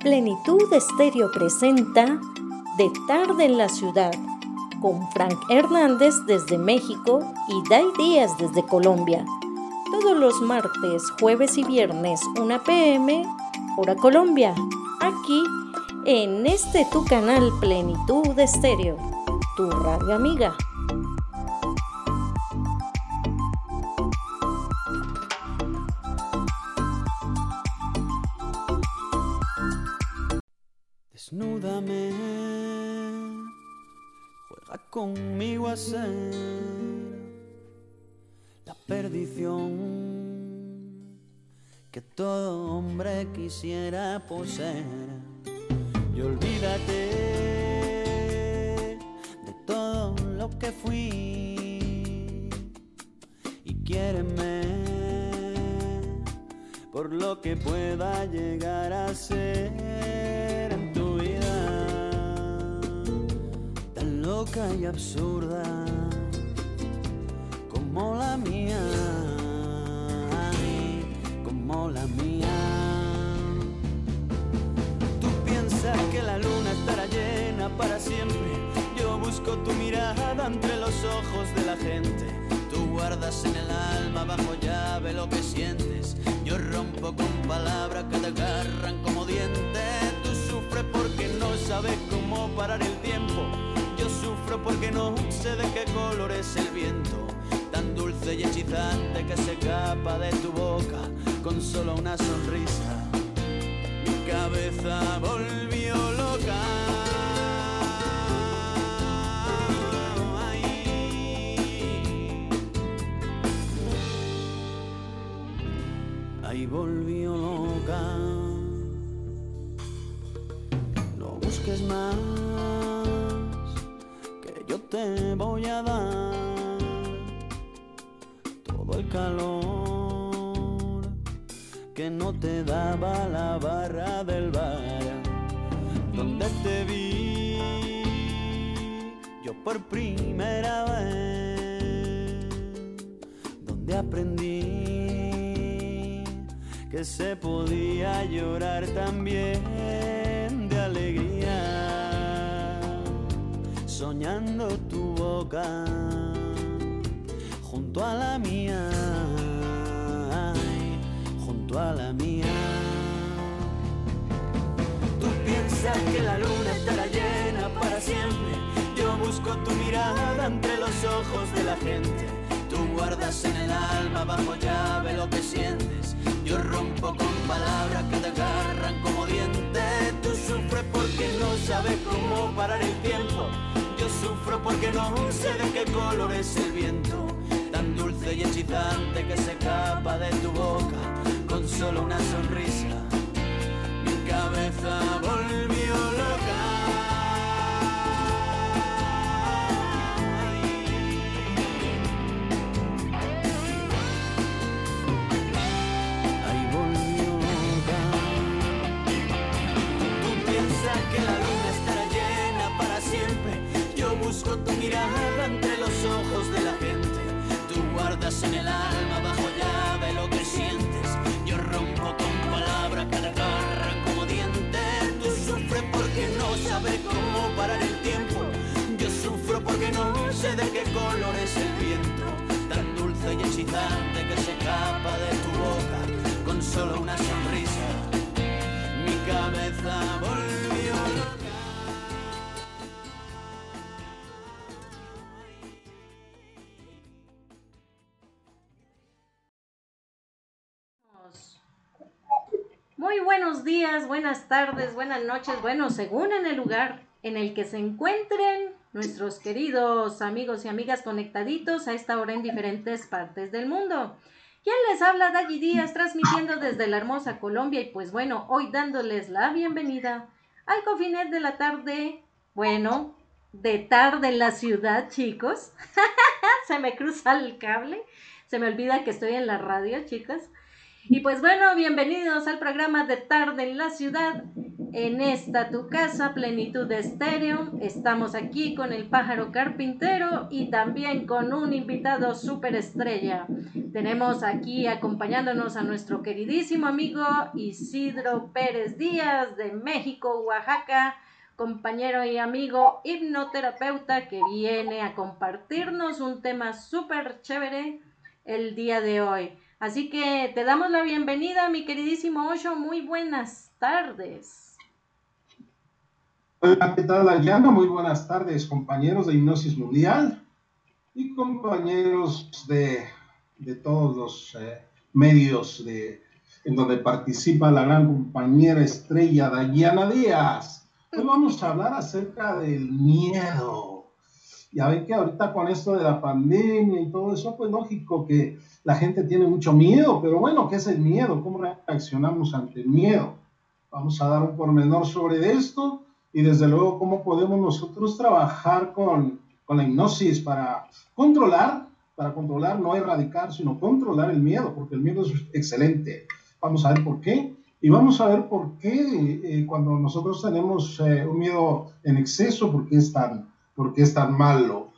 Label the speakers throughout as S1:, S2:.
S1: Plenitud Estéreo presenta De tarde en la ciudad con Frank Hernández desde México y Dai Díaz desde Colombia. Todos los martes, jueves y viernes, 1 pm, hora Colombia. Aquí en este tu canal Plenitud Estéreo, tu radio amiga.
S2: Conmigo a ser la perdición que todo hombre quisiera poseer. Y olvídate de todo lo que fui y quiéreme por lo que pueda llegar a ser loca y absurda como la mía, como la mía. Tú piensas que la luna estará llena para siempre. Yo busco tu mirada entre los ojos de la gente. Tú guardas en el alma bajo llave lo que sientes. Yo rompo con palabras que te agarran como dientes. Tú sufres porque no sabes cómo parar el tiempo. Sufro porque no sé de qué color es el viento. Tan dulce y hechizante que se escapa de tu boca con solo una sonrisa. Mi cabeza volvió loca. Ahí volvió loca. No busques más, te voy a dar todo el calor que no te daba la barra del bar. Donde te vi yo por primera vez donde aprendí que se podía llorar también soñando tu boca junto a la mía, junto a la mía. Tú piensas que la luna estará llena para siempre. Yo busco tu mirada entre los ojos de la gente. Tú guardas en el alma bajo llave lo que sientes. Yo rompo con palabras que te agarran como dientes. Tú sufres porque no sabes cómo parar el tiempo. Sufro porque no sé de qué color es el viento. Tan dulce y hechizante que se escapa de tu boca con solo una sonrisa. Mi cabeza volvió busco tu mirada entre los ojos de la gente. Tú guardas en el alma bajo llave lo que sientes. Yo rompo con palabras que te agarran como dientes. Tú sufres porque no sabes cómo parar el tiempo. Yo sufro porque no sé de qué color es el viento. Tan dulce y excitante que se escapa de tu boca con solo una sonrisa. Mi cabeza volvió
S1: Muy buenos días, buenas tardes, buenas noches, bueno, según en el lugar en el que se encuentren nuestros queridos amigos y amigas conectaditos a esta hora en diferentes partes del mundo. ¿Quién les habla? Daggy Díaz, transmitiendo desde la hermosa Colombia y pues bueno, hoy dándoles la bienvenida al Cofinet de la tarde, bueno, de tarde en la ciudad, chicos. se me cruza el cable, se me olvida que estoy en la radio, chicas. Y pues bueno, bienvenidos al programa de tarde en la ciudad. en esta tu casa, plenitud de estéreo. Estamos aquí con el pájaro carpintero y también con un invitado súper estrella. Tenemos aquí acompañándonos a nuestro queridísimo amigo Isidro Pérez Díaz de México, Oaxaca, compañero y amigo hipnoterapeuta que viene a compartirnos un tema súper chévere el día de hoy. Así que te damos la bienvenida, mi queridísimo Osho. Muy buenas tardes.
S3: Hola, ¿qué tal, Ayana? Muy buenas tardes, compañeros de Hipnosis Mundial y compañeros de, todos los eh, medios de, en donde participa la gran compañera estrella Dayana Díaz. Hoy vamos a hablar acerca del miedo. Ya ven que ahorita con esto de la pandemia y todo eso, pues lógico que la gente tiene mucho miedo, pero bueno, ¿qué es el miedo? ¿Cómo reaccionamos ante el miedo? Vamos a dar un pormenor sobre esto y desde luego cómo podemos nosotros trabajar con, con la hipnosis para controlar, para controlar, no erradicar, sino controlar el miedo, porque el miedo es excelente. Vamos a ver por qué. Y vamos a ver por qué eh, cuando nosotros tenemos eh, un miedo en exceso, por qué es tan, por qué es tan malo.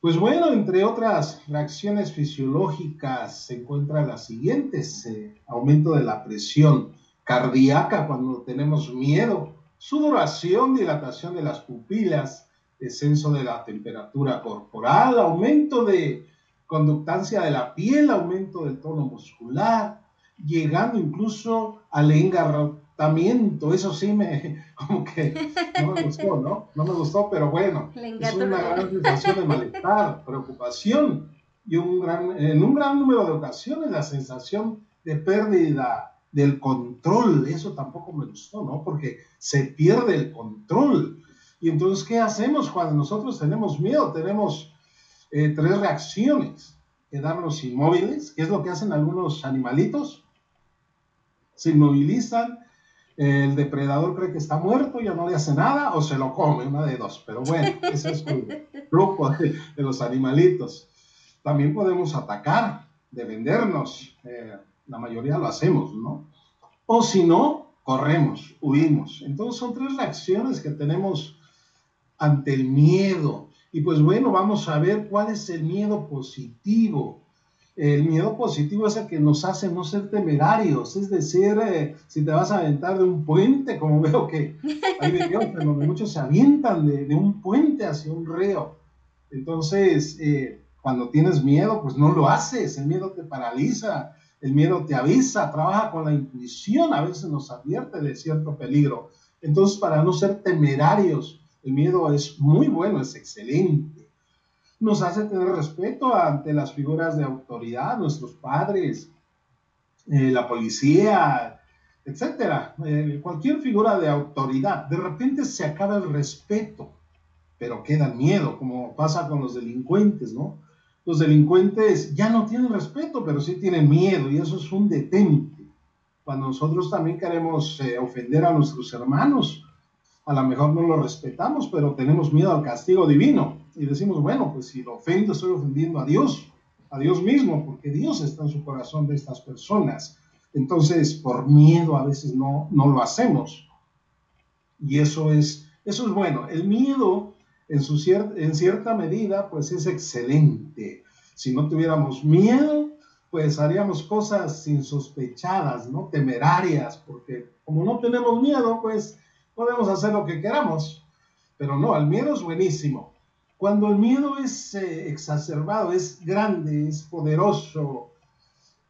S3: Pues bueno, entre otras reacciones fisiológicas se encuentran las siguientes. Aumento de la presión cardíaca cuando tenemos miedo, sudoración, dilatación de las pupilas, descenso de la temperatura corporal, aumento de conductancia de la piel, aumento del tono muscular, llegando incluso al engarrotamiento. Eso sí me, como que no me gustó, ¿no? No me gustó, pero bueno, es una gran sensación de malestar, preocupación y un gran, en un gran número de ocasiones la sensación de pérdida del control. Eso tampoco me gustó, ¿no? Porque se pierde el control. Y entonces, ¿qué hacemos cuando nosotros tenemos miedo? Tenemos eh, tres reacciones. Quedarnos inmóviles, que es lo que hacen algunos animalitos. Se inmovilizan, el depredador cree que está muerto, ya no le hace nada, o se lo come, una de dos. Pero bueno, ese es el grupo de, los animalitos. También podemos atacar, defendernos. Eh, la mayoría lo hacemos, ¿no? O si no, corremos, huimos. Entonces son tres reacciones que tenemos ante el miedo. Y pues bueno, vamos a ver cuál es el miedo positivo. El miedo positivo es el que nos hace no ser temerarios, es decir, eh, si te vas a aventar de un puente, como veo que hay videos en donde muchos se avientan de, un puente hacia un río. Entonces, eh, cuando tienes miedo, pues no lo haces, el miedo te paraliza, el miedo te avisa, trabaja con la intuición, a veces nos advierte de cierto peligro. Entonces, para no ser temerarios, el miedo es muy bueno, es excelente. Nos hace tener respeto ante las figuras de autoridad, nuestros padres, eh, la policía, etcétera. Eh, cualquier figura de autoridad. De repente se acaba el respeto, pero queda miedo, como pasa con los delincuentes, ¿no? los delincuentes ya no tienen respeto, pero sí tienen miedo y eso es un detente. Cuando nosotros también queremos eh, ofender a nuestros hermanos, a lo mejor no lo respetamos, pero tenemos miedo al castigo divino y decimos, bueno, pues si lo ofendo, estoy ofendiendo a Dios, a Dios mismo, porque Dios está en su corazón de estas personas. Entonces, por miedo a veces no, no lo hacemos. Y eso es, eso es bueno. El miedo en, su en cierta medida, pues es excelente. Si no tuviéramos miedo, pues haríamos cosas insospechadas, ¿no? Temerarias, porque como no tenemos miedo, pues podemos hacer lo que queramos. Pero no, el miedo es buenísimo. Cuando el miedo es eh, exacerbado, es grande, es poderoso,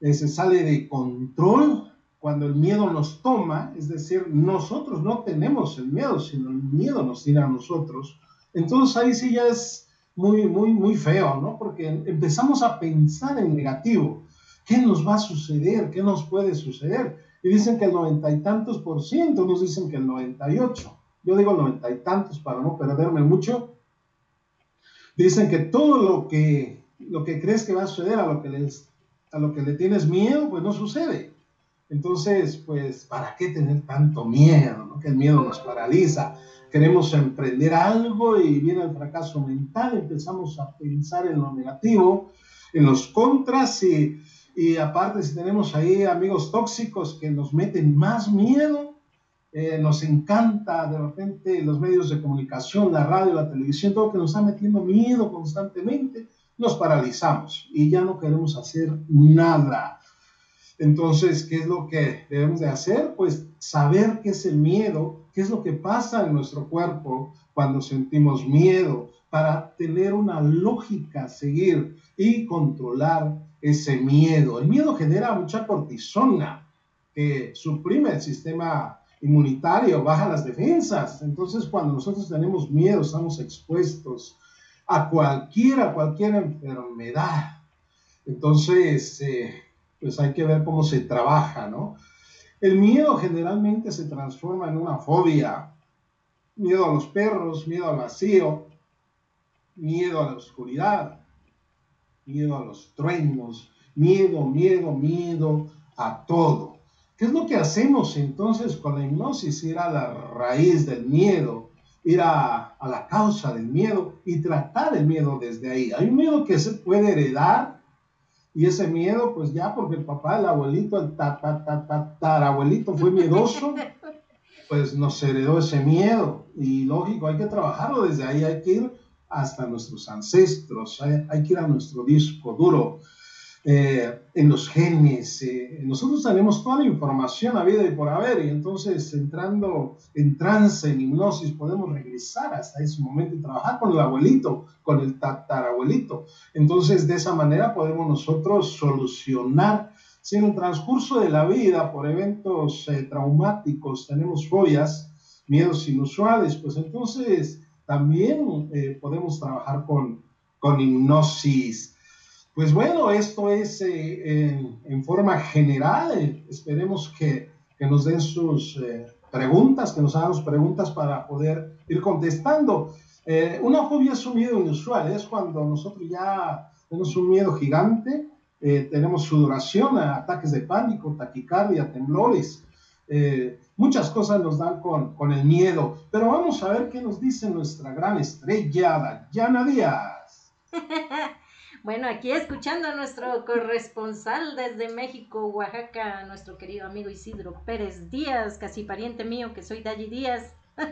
S3: eh, se sale de control, cuando el miedo nos toma, es decir, nosotros no tenemos el miedo, sino el miedo nos tiene a nosotros, entonces ahí sí ya es muy, muy, muy feo, ¿no? Porque empezamos a pensar en negativo. ¿Qué nos va a suceder? ¿Qué nos puede suceder? Y dicen que el noventa y tantos por ciento, nos dicen que el noventa y ocho. Yo digo noventa y tantos para no perderme mucho. Dicen que todo lo que, lo que crees que va a suceder, a lo que, les, a lo que le tienes miedo, pues no sucede. Entonces, pues, ¿para qué tener tanto miedo? ¿no? Que el miedo nos paraliza queremos emprender algo y viene el fracaso mental, empezamos a pensar en lo negativo, en los contras y, y aparte si tenemos ahí amigos tóxicos que nos meten más miedo, eh, nos encanta de repente los medios de comunicación, la radio, la televisión, todo que nos está metiendo miedo constantemente, nos paralizamos y ya no queremos hacer nada. Entonces, ¿qué es lo que debemos de hacer? Pues saber qué es el miedo, qué es lo que pasa en nuestro cuerpo cuando sentimos miedo, para tener una lógica seguir y controlar ese miedo. El miedo genera mucha cortisona que suprime el sistema inmunitario, baja las defensas. Entonces, cuando nosotros tenemos miedo, estamos expuestos a cualquiera, cualquier enfermedad. Entonces, eh, pues hay que ver cómo se trabaja, ¿no? El miedo generalmente se transforma en una fobia. Miedo a los perros, miedo al vacío, miedo a la oscuridad, miedo a los truenos, miedo, miedo, miedo a todo. ¿Qué es lo que hacemos entonces con la hipnosis? Ir a la raíz del miedo, ir a, a la causa del miedo y tratar el miedo desde ahí. Hay un miedo que se puede heredar y ese miedo, pues ya porque el papá, el abuelito, el tatarabuelito fue miedoso, pues nos heredó ese miedo. Y lógico, hay que trabajarlo desde ahí, hay que ir hasta nuestros ancestros, hay, que ir a nuestro disco duro, eh, en los genes. Eh, nosotros tenemos toda la información a vida y por haber, y entonces entrando en trance, en hipnosis, podemos regresar hasta ese momento y trabajar con el abuelito, con el tatarabuelito. Entonces, de esa manera podemos nosotros solucionar. Si en el transcurso de la vida, por eventos eh, traumáticos, tenemos fobias, miedos inusuales, pues entonces también eh, podemos trabajar con, con hipnosis. Pues bueno, esto es eh, en, forma general. esperemos que, que, nos den sus eh, preguntas, que nos hagan sus preguntas para poder ir contestando. una fobia es un miedo inusual, es cuando nosotros ya tenemos un miedo gigante, tenemos sudoración, ataques de pánico, taquicardia, temblores. Muchas cosas nos dan con, con el miedo, pero vamos a ver qué nos dice nuestra gran estrella, Dayana Díaz.
S1: bueno, aquí escuchando a nuestro corresponsal desde México, Oaxaca, nuestro querido amigo Isidro Pérez Díaz, casi pariente mío que soy Dayi Díaz.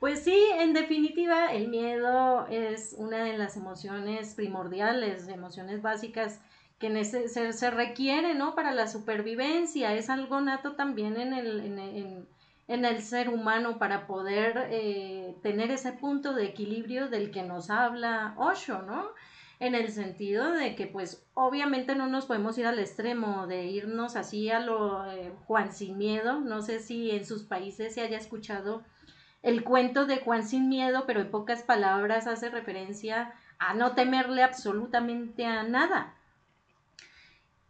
S1: Pues sí, en definitiva, el miedo es una de las emociones primordiales, emociones básicas que se, se, requiere, ¿no? Para la supervivencia, es algo nato también en el, en, en, el ser humano para poder eh, tener ese punto de equilibrio del que nos habla Osho, ¿no? En el sentido de que, pues, obviamente no nos podemos ir al extremo de irnos así a lo eh, Juan sin miedo. No sé si en sus países se haya escuchado el cuento de Juan sin miedo, pero en pocas palabras hace referencia a no temerle absolutamente a nada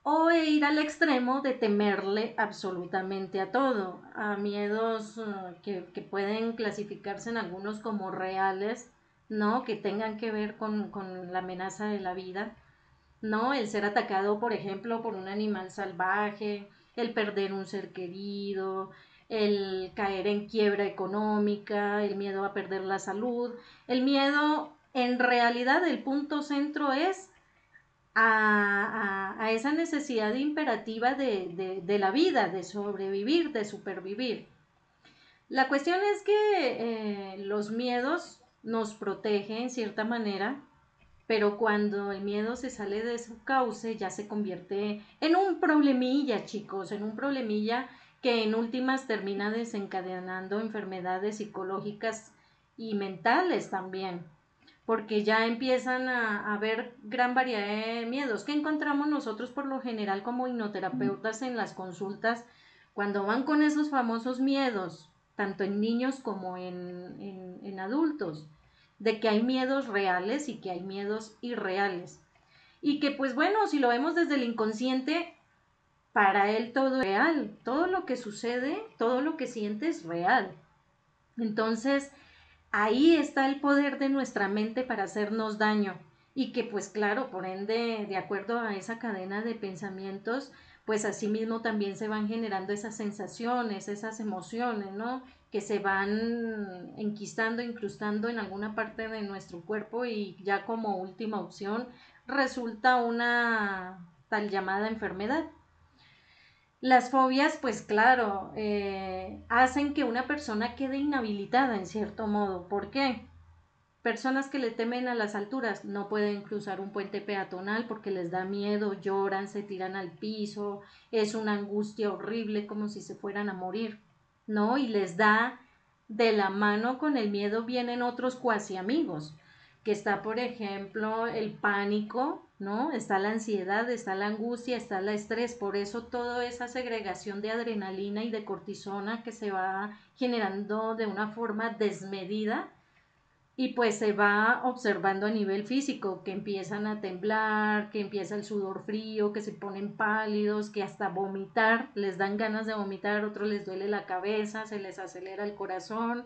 S1: o ir al extremo de temerle absolutamente a todo, a miedos uh, que, pueden clasificarse en algunos como reales, ¿no? Que tengan que ver con, con, la amenaza de la vida, ¿no? El ser atacado, por ejemplo, por un animal salvaje, el perder un ser querido, el caer en quiebra económica, el miedo a perder la salud, el miedo, en realidad el punto centro es a, esa necesidad imperativa de, la vida, de sobrevivir, de supervivir. La cuestión es que eh, los miedos nos protegen en cierta manera, pero cuando el miedo se sale de su cauce ya se convierte en un problemilla, chicos, en un problemilla que en últimas termina desencadenando enfermedades psicológicas y mentales también porque ya empiezan a, haber gran variedad de miedos. Que encontramos nosotros por lo general como hipnoterapeutas en las consultas cuando van con esos famosos miedos, tanto en niños como en, en adultos, de que hay miedos reales y que hay miedos irreales. Y que pues bueno, si lo vemos desde el inconsciente, para él todo es real, todo lo que sucede, todo lo que siente es real. Entonces, ahí está el poder de nuestra mente para hacernos daño y que pues claro, por ende, de acuerdo a esa cadena de pensamientos, pues asimismo también se van generando esas sensaciones, esas emociones, ¿no? Que se van enquistando, incrustando en alguna parte de nuestro cuerpo y ya como última opción resulta una tal llamada enfermedad. Las fobias, pues claro, eh, hacen que una persona quede inhabilitada en cierto modo. ¿Por qué? Personas que le temen a las alturas no pueden cruzar un puente peatonal porque les da miedo, lloran, se tiran al piso, es una angustia horrible como si se fueran a morir, ¿no? Y les da de la mano con el miedo vienen otros cuasi amigos, que está, por ejemplo, el pánico, ¿no? Está la ansiedad, está la angustia, está el estrés, por eso toda esa segregación de adrenalina y de cortisona que se va generando de una forma desmedida y pues se va observando a nivel físico, que empiezan a temblar, que empieza el sudor frío, que se ponen pálidos, que hasta vomitar, les dan ganas de vomitar, otros les duele la cabeza, se les acelera el corazón,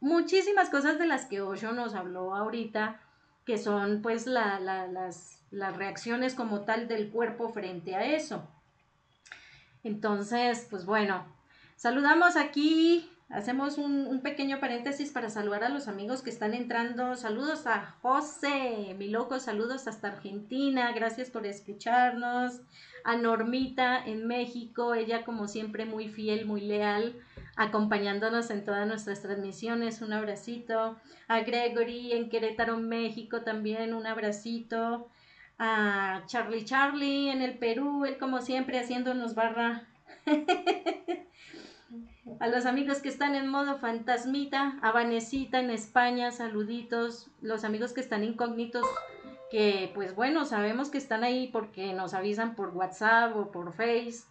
S1: muchísimas cosas de las que Osho nos habló ahorita, que son pues las, las reacciones como tal del cuerpo frente a eso. Entonces, pues bueno, saludamos aquí Hacemos un, pequeño paréntesis para saludar a los amigos que están entrando. Saludos a José, mi loco, saludos hasta Argentina, gracias por escucharnos. A Normita en México, ella como siempre muy fiel, muy leal, acompañándonos en todas nuestras transmisiones. Un abracito. A Gregory en Querétaro, México también, un abracito. A Charlie Charlie en el Perú, él como siempre haciéndonos barra. A los amigos que están en modo fantasmita, a Vanesita en España, saluditos. Los amigos que están incógnitos, que pues bueno, sabemos que están ahí porque nos avisan por WhatsApp o por Face.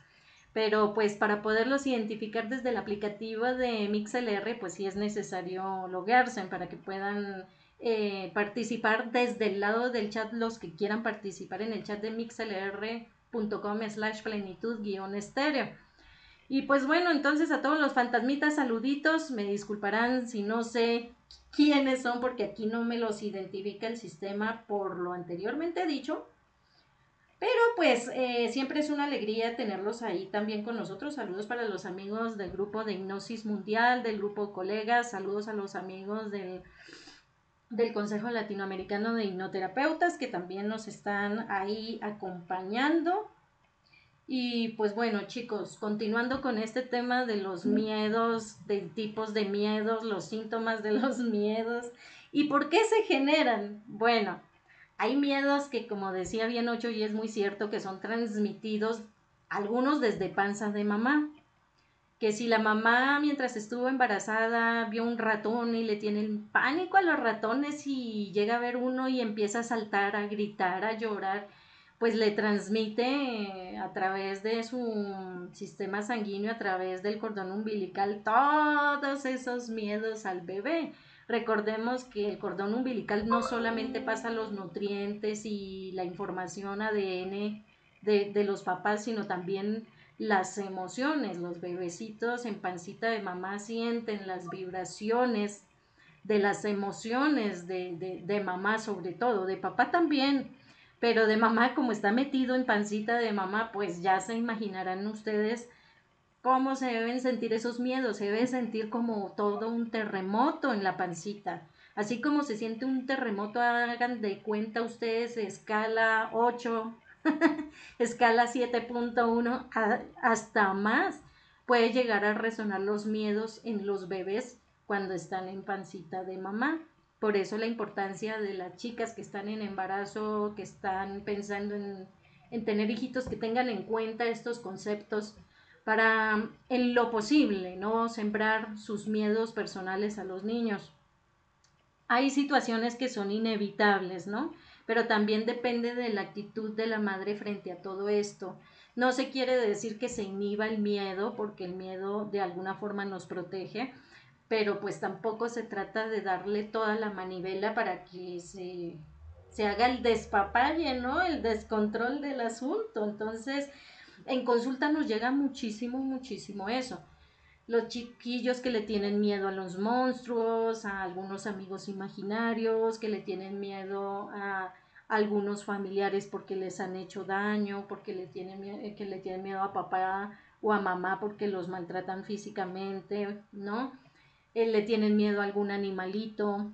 S1: Pero pues para poderlos identificar desde el aplicativo de MixLR, pues sí es necesario loguearse para que puedan eh, participar desde el lado del chat los que quieran participar en el chat de mixlr.com slash plenitud guion. Y pues bueno, entonces a todos los fantasmitas, saluditos. Me disculparán si no sé quiénes son porque aquí no me los identifica el sistema por lo anteriormente dicho. Pero pues eh, siempre es una alegría tenerlos ahí también con nosotros. Saludos para los amigos del grupo de Hipnosis Mundial, del grupo Colegas. Saludos a los amigos del, del Consejo Latinoamericano de Hipnoterapeutas que también nos están ahí acompañando. Y pues bueno, chicos, continuando con este tema de los miedos, de tipos de miedos, los síntomas de los miedos y por qué se generan. Bueno, hay miedos que como decía bien Ocho y es muy cierto que son transmitidos algunos desde panza de mamá. Que si la mamá mientras estuvo embarazada vio un ratón y le tiene pánico a los ratones y llega a ver uno y empieza a saltar, a gritar, a llorar, pues le transmite a través de su sistema sanguíneo, a través del cordón umbilical, todos esos miedos al bebé. Recordemos que el cordón umbilical no solamente pasa los nutrientes y la información ADN de, de los papás, sino también las emociones. Los bebecitos en pancita de mamá sienten las vibraciones de las emociones de, de, de mamá sobre todo, de papá también, pero de mamá, como está metido en pancita de mamá, pues ya se imaginarán ustedes cómo se deben sentir esos miedos. Se debe sentir como todo un terremoto en la pancita. Así como se siente un terremoto, hagan de cuenta ustedes escala 8, escala 7.1, hasta más. Puede llegar a resonar los miedos en los bebés cuando están en pancita de mamá. Por eso la importancia de las chicas que están en embarazo, que están pensando en, tener hijitos, que tengan en cuenta estos conceptos para, en lo posible, no sembrar sus miedos personales a los niños. Hay situaciones que son inevitables, ¿no? Pero también depende de la actitud de la madre frente a todo esto. No se quiere decir que se inhiba el miedo, porque el miedo de alguna forma nos protege, pero pues tampoco se trata de darle toda la manivela para que se, se haga el despapalle, ¿no? El descontrol del asunto. Entonces, en consulta nos llega muchísimo, muchísimo eso. Los chiquillos que le tienen miedo a los monstruos, a algunos amigos imaginarios, que le tienen miedo a algunos familiares porque les han hecho daño, porque le tienen, que le tienen miedo a papá o a mamá porque los maltratan físicamente, ¿no? Le tienen miedo a algún animalito.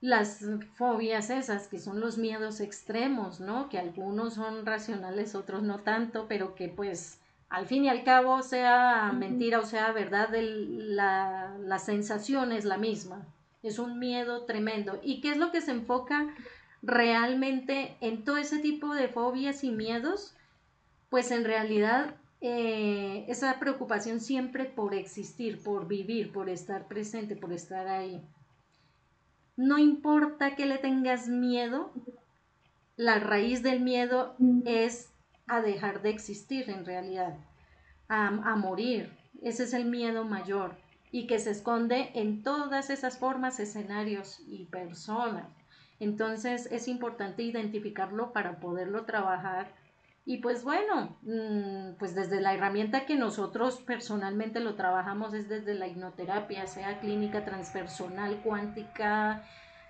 S1: Las fobias esas, que son los miedos extremos, ¿no? Que algunos son racionales, otros no tanto, pero que pues al fin y al cabo, sea mentira o sea verdad, la, la sensación es la misma. Es un miedo tremendo. ¿Y qué es lo que se enfoca realmente en todo ese tipo de fobias y miedos? Pues en realidad eh, esa preocupación siempre por existir, por vivir, por estar presente, por estar ahí. No importa que le tengas miedo, la raíz del miedo es a dejar de existir en realidad, a, a morir. Ese es el miedo mayor y que se esconde en todas esas formas, escenarios y personas. Entonces es importante identificarlo para poderlo trabajar y pues bueno, mm, pues desde la herramienta que nosotros personalmente lo trabajamos es desde la hipnoterapia, sea clínica transpersonal, cuántica,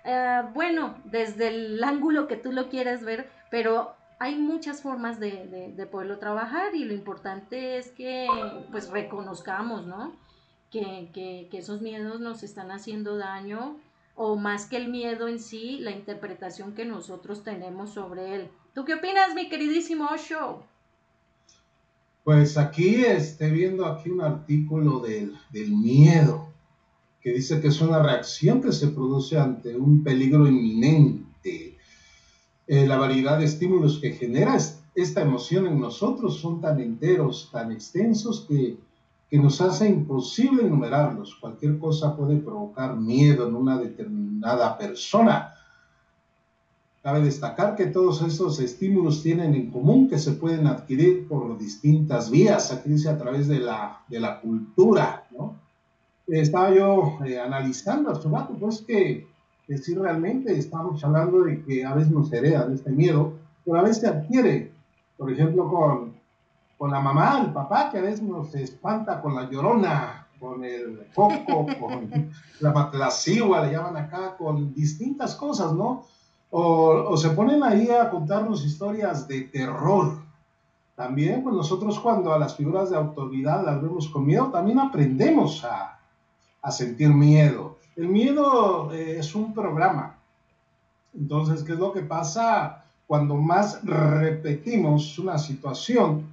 S1: eh, bueno, desde el ángulo que tú lo quieras ver, pero hay muchas formas de, de, poderlo trabajar y lo importante es que pues reconozcamos, ¿no? Que, que, que esos miedos nos están haciendo daño o más que el miedo en sí, la interpretación que nosotros tenemos sobre él. ¿Tú qué opinas, mi queridísimo Osho?
S3: Pues aquí estoy viendo aquí un artículo del, miedo, que dice que es una reacción que se produce ante un peligro inminente. Eh, la variedad de estímulos que genera esta emoción en nosotros son tan enteros, tan extensos, que, que nos hace imposible enumerarlos. Cualquier cosa puede provocar miedo en una determinada persona Cabe destacar que todos estos estímulos tienen en común que se pueden adquirir por distintas vías, aquí dice a través de la, de la cultura, ¿no? Estaba yo eh, analizando hace rato, pues que, que sí realmente estamos hablando de que a veces nos heredan este miedo, pero a veces se adquiere, por ejemplo, con, con la mamá, el papá, que a veces nos espanta con la llorona, con el foco, con la, la le llaman acá, con distintas cosas, ¿no? O, se ponen ahí a contarnos historias de terror. También, pues nosotros cuando a las figuras de autoridad las vemos con miedo, también aprendemos a, sentir miedo. El miedo eh, es un programa. Entonces, ¿qué es lo que pasa cuando más repetimos una situación,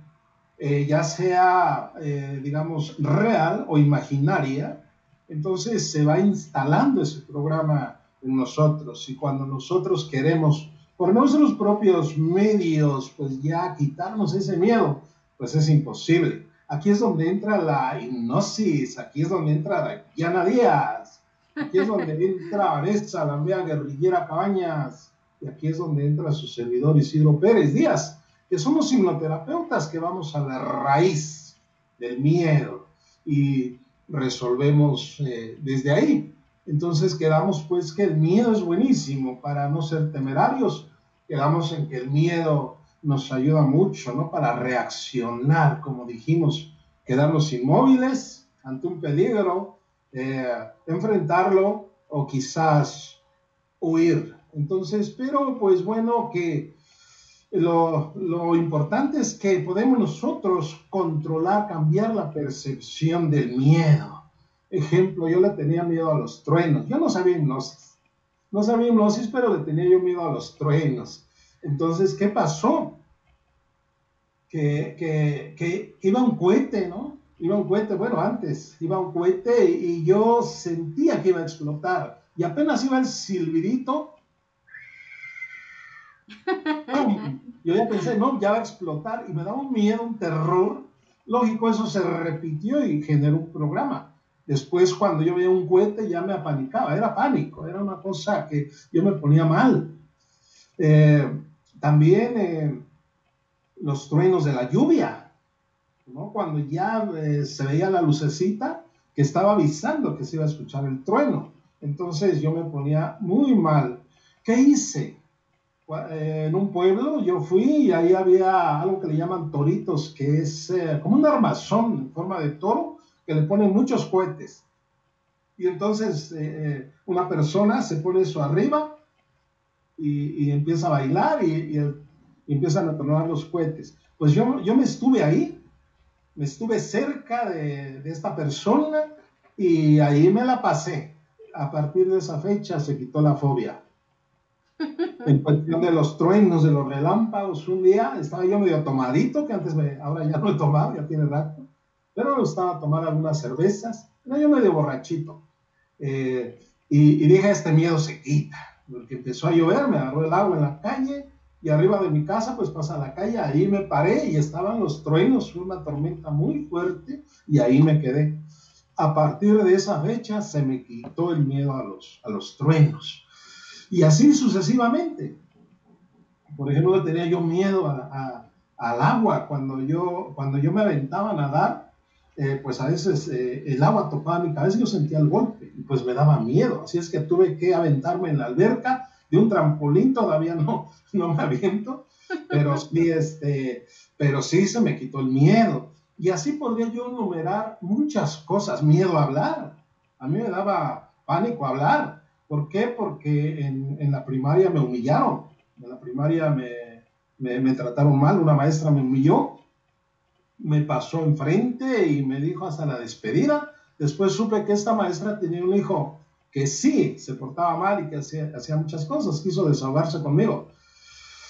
S3: eh, ya sea, eh, digamos, real o imaginaria? Entonces se va instalando ese programa nosotros. Y cuando nosotros queremos, por nuestros propios medios, pues ya quitarnos ese miedo, pues es imposible. Aquí es donde entra la hipnosis, aquí es donde entra Diana Díaz, aquí es donde entra Vanessa, la mía guerrillera Cabañas, y aquí es donde entra su servidor Isidro Pérez Díaz, que somos hipnoterapeutas que vamos a la raíz del miedo y resolvemos eh, desde ahí. Entonces quedamos pues que el miedo es buenísimo para no ser temerarios. Quedamos en que el miedo nos ayuda mucho, ¿no? Para reaccionar, como dijimos, quedarnos inmóviles ante un peligro, eh, enfrentarlo o quizás huir. Entonces, pero pues bueno, que lo, lo, importante es que podemos nosotros controlar, cambiar la percepción del miedo. Ejemplo, yo le tenía miedo a los truenos. Yo no sabía hipnosis. No sabía hipnosis, pero le tenía yo miedo a los truenos. Entonces, ¿qué pasó? Que, que, que iba un cohete, ¿no? Iba un cohete, bueno, antes iba un cohete y, yo sentía que iba a explotar. Y apenas iba el silbidito. Yo ya pensé, no, ya va a explotar. Y me daba un miedo, un terror. Lógico, eso se repitió y generó un programa. Después, cuando yo veía un cohete, ya me apanicaba, era pánico, era una cosa que yo me ponía mal. Eh, también eh, los truenos de la lluvia, ¿no? cuando ya eh, se veía la lucecita que estaba avisando que se iba a escuchar el trueno. Entonces yo me ponía muy mal. ¿Qué hice? en un pueblo yo fui y ahí había algo que le llaman toritos, que es como un armazón en forma de toro que le ponen muchos cohetes. Y entonces eh, eh, una persona se pone eso arriba y, empieza a bailar y, empiezan a tronar los cohetes. Pues yo, yo me estuve ahí, me estuve cerca de, de esta persona y ahí me la pasé. A partir de esa fecha se quitó la fobia. En cuestión de los truenos, de los relámpagos, un día estaba yo medio tomadito, que antes me, ahora ya no he tomado, ya tiene rato, pero me gustaba tomar algunas cervezas, era yo medio borrachito. Eh, y, y, dije, este miedo se quita, porque empezó a llover, me agarró el agua en la calle, y arriba de mi casa, pues pasa la calle, ahí me paré y estaban los truenos, una tormenta muy fuerte, y ahí me quedé. A partir de esa fecha se me quitó el miedo a los, a los truenos. Y así sucesivamente. Por ejemplo, tenía yo miedo a, al agua. Cuando yo, cuando yo me aventaba a nadar, eh, pues a veces eh, el agua tocaba mi cabeza y yo sentía el golpe. Y pues me daba miedo. Así es que tuve que aventarme en la alberca de un trampolín todavía no, no me aviento, pero sí, este, pero sí se me quitó el miedo. Y así podría yo enumerar muchas cosas. Miedo a hablar. A mí me daba pánico hablar. ¿Por qué? Porque en, en la primaria me humillaron. En la primaria me, me, me, trataron mal. Una maestra me humilló. Me pasó enfrente y me dijo hasta la despedida. Después supe que esta maestra tenía un hijo que sí se portaba mal y que hacía, muchas cosas, quiso desahogarse conmigo.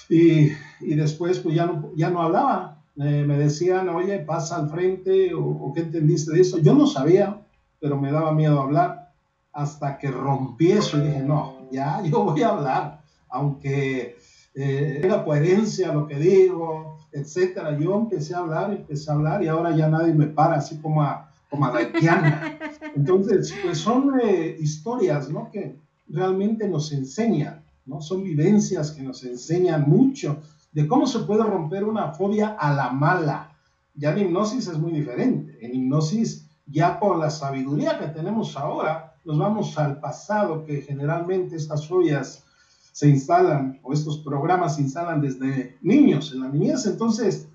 S3: Y, y después pues ya no, ya no hablaba. Eh, me decían, oye, pasa al frente o, qué entendiste de eso. Yo no sabía, pero me daba miedo hablar hasta que rompí eso y dije, no, ya yo voy a hablar, aunque eh, tenga coherencia lo que digo, etcétera. Yo empecé a hablar, empecé a hablar y ahora ya nadie me para, así como a, como a. Entonces, pues son eh, historias, ¿no? Que realmente nos enseñan, ¿no? Son vivencias que nos enseñan mucho de cómo se puede romper una fobia a la mala. Ya en hipnosis es muy diferente. En hipnosis, ya por la sabiduría que tenemos ahora, nos vamos al pasado, que generalmente estas fobias se instalan, o estos programas se instalan desde niños, en la niñez. Entonces,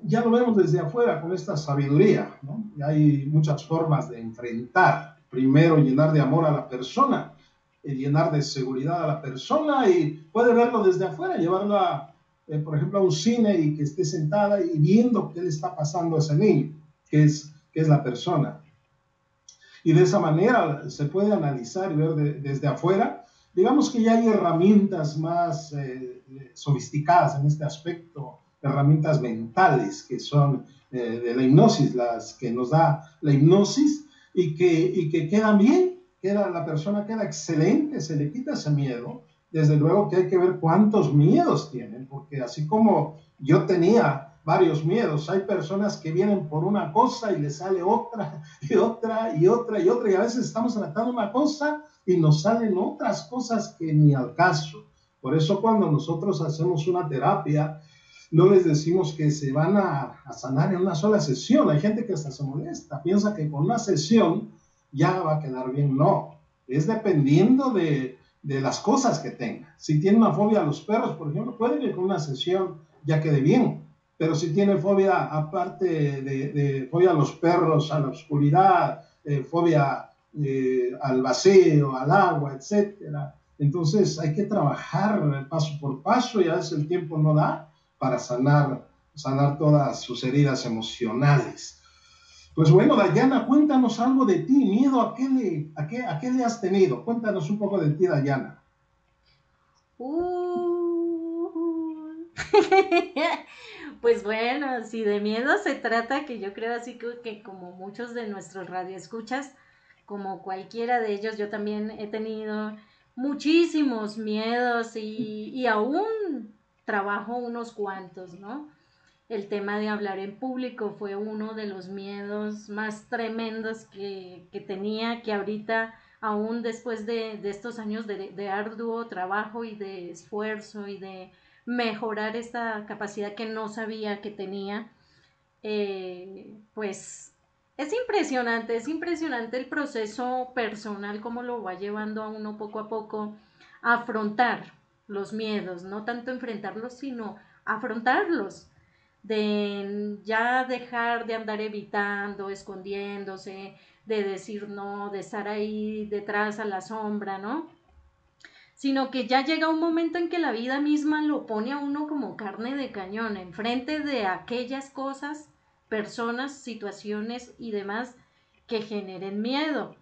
S3: ya lo vemos desde afuera con esta sabiduría. hay muchas formas de enfrentar. Primero, llenar de amor a la persona, y llenar de seguridad a la persona y puede verlo desde afuera, llevarla, eh, por ejemplo, a un cine y que esté sentada y viendo qué le está pasando a ese niño, que es, que es la persona. Y de esa manera se puede analizar y ver de, desde afuera. Digamos que ya hay herramientas más eh, sofisticadas en este aspecto herramientas mentales que son eh, de la hipnosis, las que nos da la hipnosis y que, y que quedan bien, queda, la persona queda excelente, se le quita ese miedo. Desde luego que hay que ver cuántos miedos tienen, porque así como yo tenía varios miedos, hay personas que vienen por una cosa y le sale otra y otra y otra y otra, y a veces estamos tratando una cosa y nos salen otras cosas que ni al caso. Por eso cuando nosotros hacemos una terapia, no les decimos que se van a, a, sanar en una sola sesión. Hay gente que hasta se molesta, piensa que con una sesión ya va a quedar bien. No, es dependiendo de, de las cosas que tenga. Si tiene una fobia a los perros, por ejemplo, puede que con una sesión ya quede bien. Pero si tiene fobia, aparte de, de fobia a los perros, a la oscuridad, eh, fobia eh, al vacío, al agua, etcétera, entonces hay que trabajar paso por paso y a veces el tiempo no da para sanar, sanar todas sus heridas emocionales. Pues bueno, Dayana, cuéntanos algo de ti, miedo, ¿a qué le, a qué, a qué le has tenido? Cuéntanos un poco de ti, Dayana.
S1: Uh, pues bueno, si de miedo se trata, que yo creo así que, que como muchos de nuestros radioescuchas, como cualquiera de ellos, yo también he tenido muchísimos miedos y, y aún trabajo unos cuantos, ¿no? El tema de hablar en público fue uno de los miedos más tremendos que, que tenía, que ahorita, aún después de, de estos años de, arduo trabajo y de esfuerzo y de mejorar esta capacidad que no sabía que tenía, eh, pues es impresionante, es impresionante el proceso personal, cómo lo va llevando a uno poco a poco a afrontar los miedos, no tanto enfrentarlos, sino afrontarlos, de ya dejar de andar evitando, escondiéndose, de decir no, de estar ahí detrás a la sombra, ¿no? Sino que ya llega un momento en que la vida misma lo pone a uno como carne de cañón, enfrente de aquellas cosas, personas, situaciones y demás que generen miedo.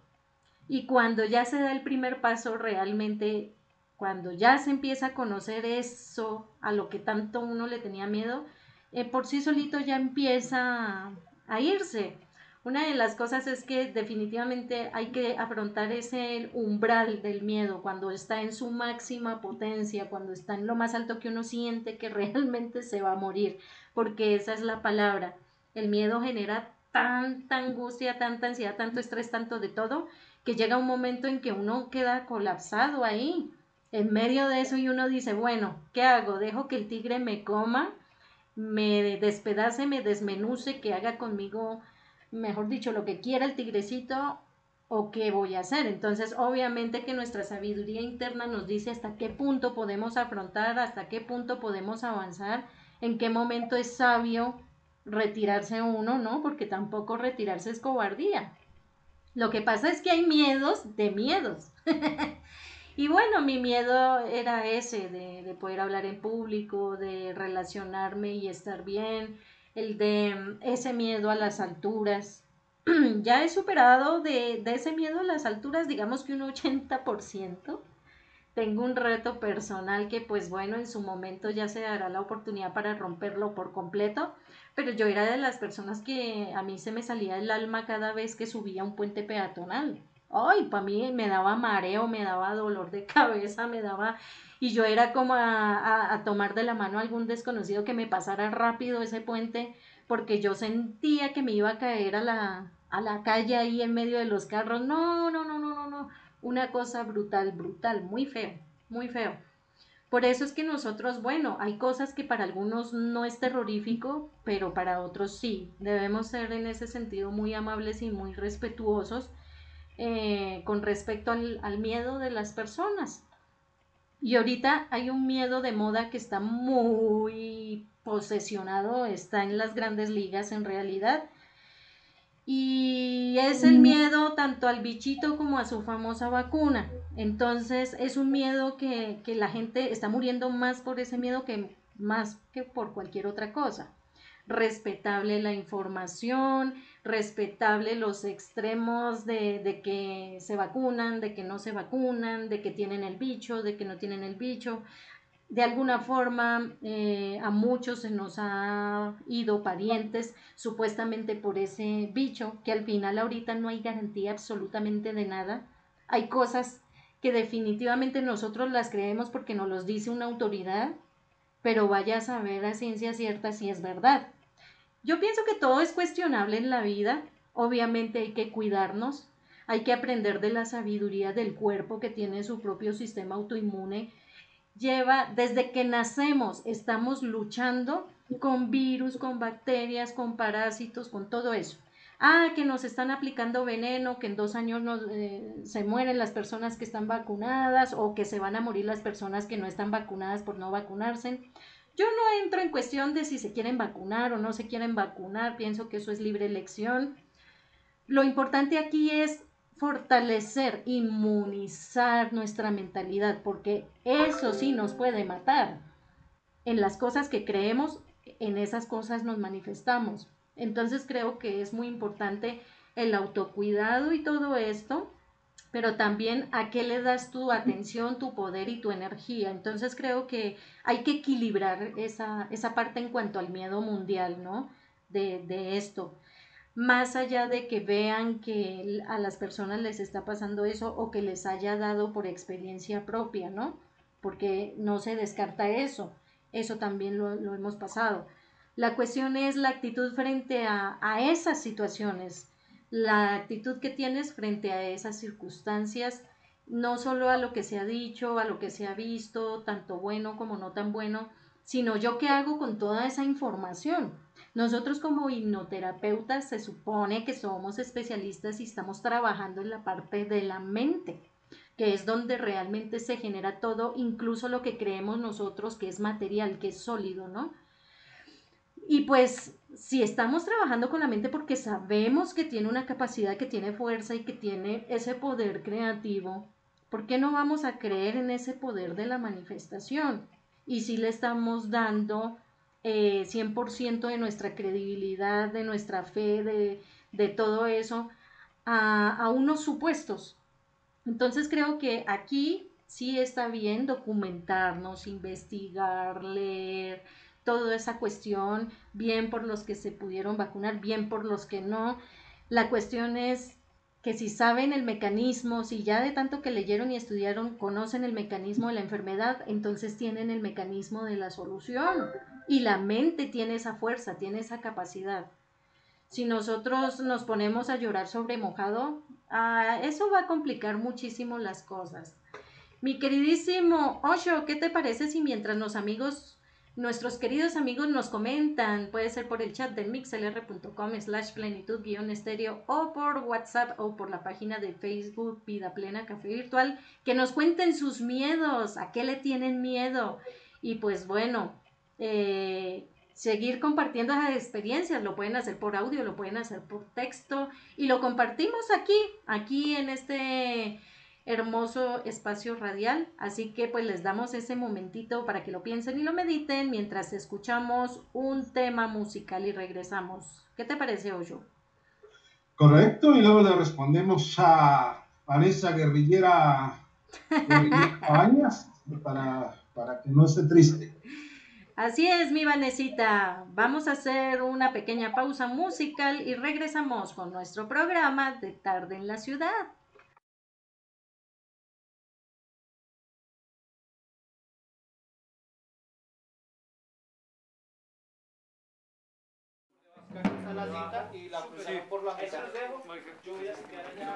S1: Y cuando ya se da el primer paso, realmente cuando ya se empieza a conocer eso a lo que tanto uno le tenía miedo, eh, por sí solito ya empieza a irse. Una de las cosas es que definitivamente hay que afrontar ese umbral del miedo cuando está en su máxima potencia, cuando está en lo más alto que uno siente que realmente se va a morir, porque esa es la palabra. El miedo genera tanta angustia, tanta ansiedad, tanto estrés, tanto de todo, que llega un momento en que uno queda colapsado ahí, en medio de eso y uno dice, bueno, ¿qué hago? ¿Dejo que el tigre me coma? ¿Me despedace, me desmenuce, que haga conmigo, mejor dicho, lo que quiera el tigrecito? ¿O qué voy a hacer? Entonces, obviamente que nuestra sabiduría interna nos dice hasta qué punto podemos afrontar, hasta qué punto podemos avanzar, en qué momento es sabio retirarse uno, ¿no? Porque tampoco retirarse es cobardía. Lo que pasa es que hay miedos de miedos. y bueno, mi miedo era ese, de, poder hablar en público, de relacionarme y estar bien, el de ese miedo a las alturas. ya he superado de, de ese miedo a las alturas, digamos que un 80% tengo un reto personal que pues bueno, en su momento ya se dará la oportunidad para romperlo por completo, pero yo era de las personas que a mí se me salía el alma cada vez que subía un puente peatonal. Ay, para mí me daba mareo, me daba dolor de cabeza, me daba... Y yo era como a, a, tomar de la mano a algún desconocido que me pasara rápido ese puente, porque yo sentía que me iba a caer a la, a la calle ahí en medio de los carros. No, no, no, no, no, no una cosa brutal, brutal, muy feo, muy feo. Por eso es que nosotros, bueno, hay cosas que para algunos no es terrorífico, pero para otros sí. Debemos ser en ese sentido muy amables y muy respetuosos eh, con respecto al, al miedo de las personas. Y ahorita hay un miedo de moda que está muy posesionado, está en las grandes ligas en realidad, y es el miedo tanto al bichito como a su famosa vacuna. Entonces es un miedo que, que, la gente está muriendo más por ese miedo que más que por cualquier otra cosa. Respetable la información, respetable los extremos de, de que se vacunan, de que no se vacunan, de que tienen el bicho, de que no tienen el bicho de alguna forma eh, a muchos se nos ha ido parientes supuestamente por ese bicho, que al final ahorita no hay garantía absolutamente de nada. Hay cosas que definitivamente nosotros las creemos porque nos los dice una autoridad, pero vaya a saber a ciencia cierta si es verdad. Yo pienso que todo es cuestionable en la vida, obviamente hay que cuidarnos, hay que aprender de la sabiduría del cuerpo que tiene su propio sistema autoinmune lleva, desde que nacemos, estamos luchando con virus, con bacterias, con parásitos, con todo eso. Ah, que nos están aplicando veneno, que en dos años eh, se mueren las personas que están vacunadas o que se van a morir las personas que no están vacunadas por no vacunarse. Yo no entro en cuestión de si se quieren vacunar o no se quieren vacunar, pienso que eso es libre elección. Lo importante aquí es fortalecer, inmunizar nuestra mentalidad, porque eso sí nos puede matar. En las cosas que creemos, en esas cosas nos manifestamos. Entonces creo que es muy importante el autocuidado y todo esto, pero también a qué le das tu atención, tu poder y tu energía. Entonces creo que hay que equilibrar esa, esa parte en cuanto al miedo mundial, ¿no? De, de esto más allá de que vean que a las personas les está pasando eso o que les haya dado por experiencia propia, ¿no? Porque no se descarta eso, eso también lo, hemos pasado. La cuestión es la actitud frente a, a esas situaciones, la actitud que tienes frente a esas circunstancias, no solo a lo que se ha dicho, a lo que se ha visto, tanto bueno como no tan bueno, sino yo qué hago con toda esa información nosotros como hipnoterapeutas se supone que somos especialistas y estamos trabajando en la parte de la mente, que es donde realmente se genera todo, incluso lo que creemos nosotros que es material, que es sólido, ¿no? Y pues si estamos trabajando con la mente porque sabemos que tiene una capacidad, que tiene fuerza y que tiene ese poder creativo, ¿por qué no vamos a creer en ese poder de la manifestación? Y si le estamos dando 100% eh, de nuestra credibilidad, de nuestra fe, de, de todo eso, a, a, unos supuestos. Entonces creo que aquí sí está bien documentarnos, investigar, leer, toda esa cuestión, bien por los que se pudieron vacunar, bien por los que no. La cuestión es que si saben el mecanismo, si ya de tanto que leyeron y estudiaron conocen el mecanismo de la enfermedad, entonces tienen el mecanismo de la solución. Y la mente tiene esa fuerza, tiene esa capacidad. Si nosotros nos ponemos a llorar sobre mojado, ah, eso va a complicar muchísimo las cosas. Mi queridísimo Osho, ¿qué te parece si mientras los amigos Nuestros queridos amigos nos comentan, puede ser por el chat del mixlr.com slash plenitud guion estéreo o por WhatsApp o por la página de Facebook Vida Plena Café Virtual, que nos cuenten sus miedos, a qué le tienen miedo. Y pues bueno, eh, seguir compartiendo esas experiencias, lo pueden hacer por audio, lo pueden hacer por texto y lo compartimos aquí, aquí en este hermoso espacio radial. Así que pues les damos ese momentito para que lo piensen y lo mediten mientras escuchamos un tema musical y regresamos. ¿Qué te parece, Oyo?
S3: Correcto, y luego le respondemos a Vanessa Guerrillera, para, para que no esté triste.
S1: Así es, mi Vanesita. Vamos a hacer una pequeña pausa musical y regresamos con nuestro programa de Tarde en la Ciudad. Y la por la mesa. Yo voy a allá.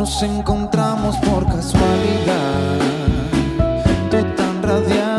S1: Nos encontramos por casualidad. Tú tan radiante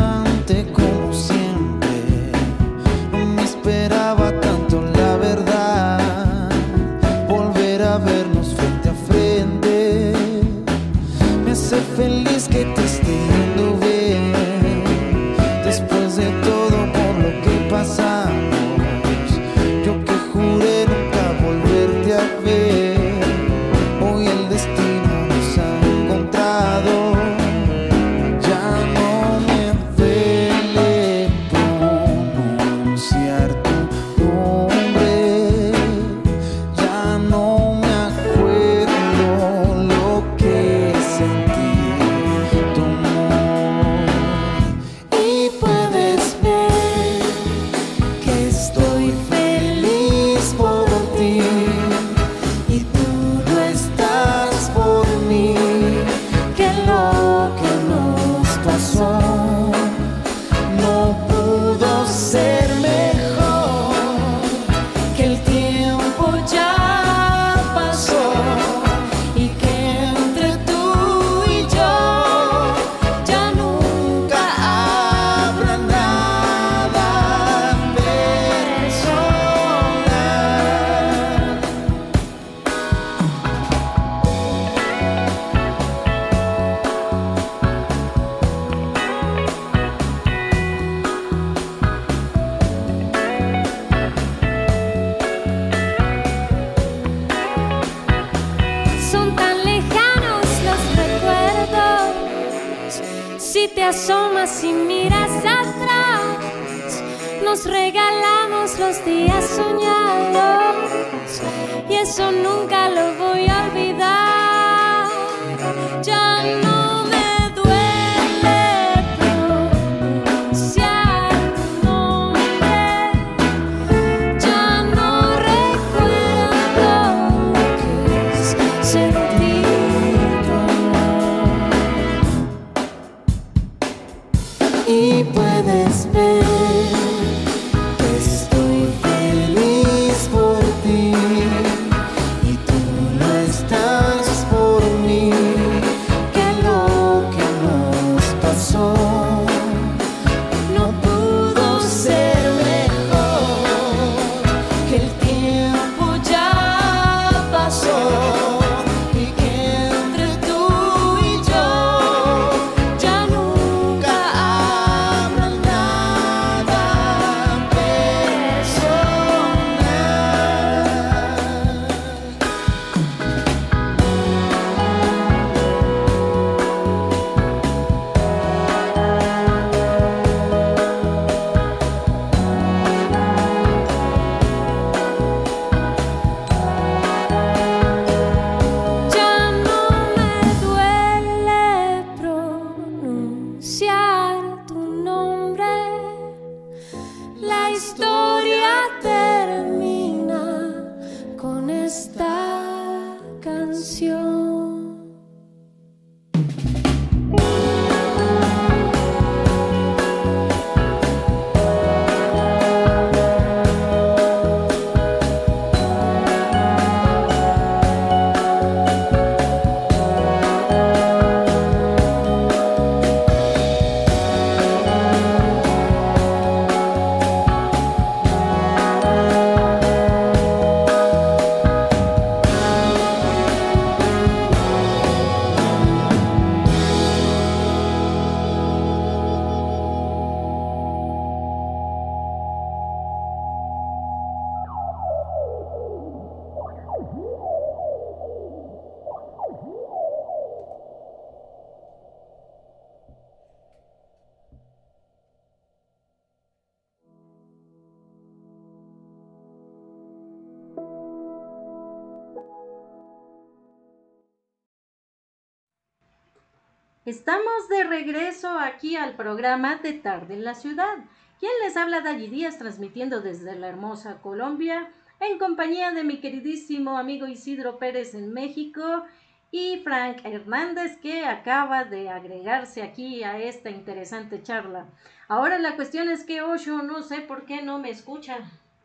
S1: Estamos de regreso aquí al programa de Tarde en la Ciudad. Quien les habla Dalli Díaz transmitiendo desde la hermosa Colombia en compañía de mi queridísimo amigo Isidro Pérez en México y Frank Hernández que acaba de agregarse aquí a esta interesante charla. Ahora la cuestión es que Osho no sé por qué no me escucha.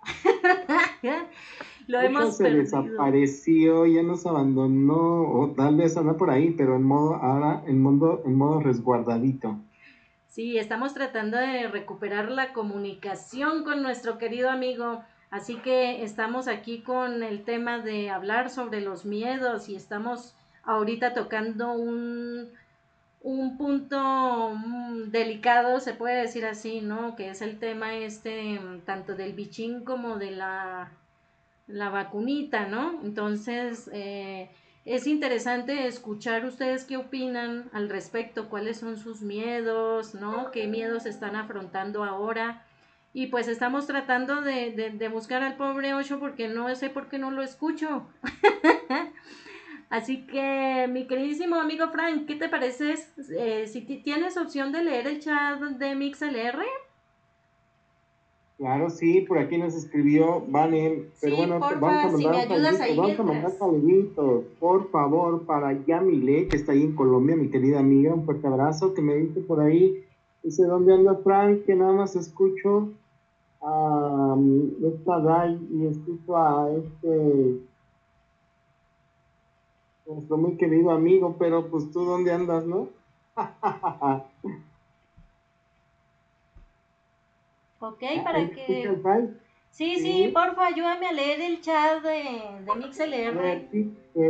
S4: Lo hemos se desapareció, ya nos abandonó, o tal vez anda por ahí, pero en modo, ahora en modo, en modo resguardadito.
S1: Sí, estamos tratando de recuperar la comunicación con nuestro querido amigo. Así que estamos aquí con el tema de hablar sobre los miedos y estamos ahorita tocando un, un punto mm, delicado, se puede decir así, ¿no? Que es el tema este, tanto del bichín como de la la vacunita, ¿no? Entonces, eh, es interesante escuchar ustedes qué opinan al respecto, cuáles son sus miedos, ¿no? ¿Qué miedos están afrontando ahora? Y pues estamos tratando de, de, buscar al pobre Ocho porque no sé por qué no lo escucho. Así que, mi queridísimo amigo Frank, ¿qué te parece eh, si tienes opción de leer el chat de MixLR?
S4: Claro, sí, por aquí nos escribió Vane, pero bueno, vamos a mandar vamos a mandar saluditos, por favor, para Yamile, que está ahí en Colombia, mi querida amiga, un fuerte abrazo, que me dice por ahí, dice, ¿dónde anda Frank? Que nada más escucho a esta Dai y escucho a este nuestro muy querido amigo, pero pues tú dónde andas, ¿no?
S1: Ok, ah, para que... Sí, sí, porfa, ayúdame a leer el chat de, de MixLR.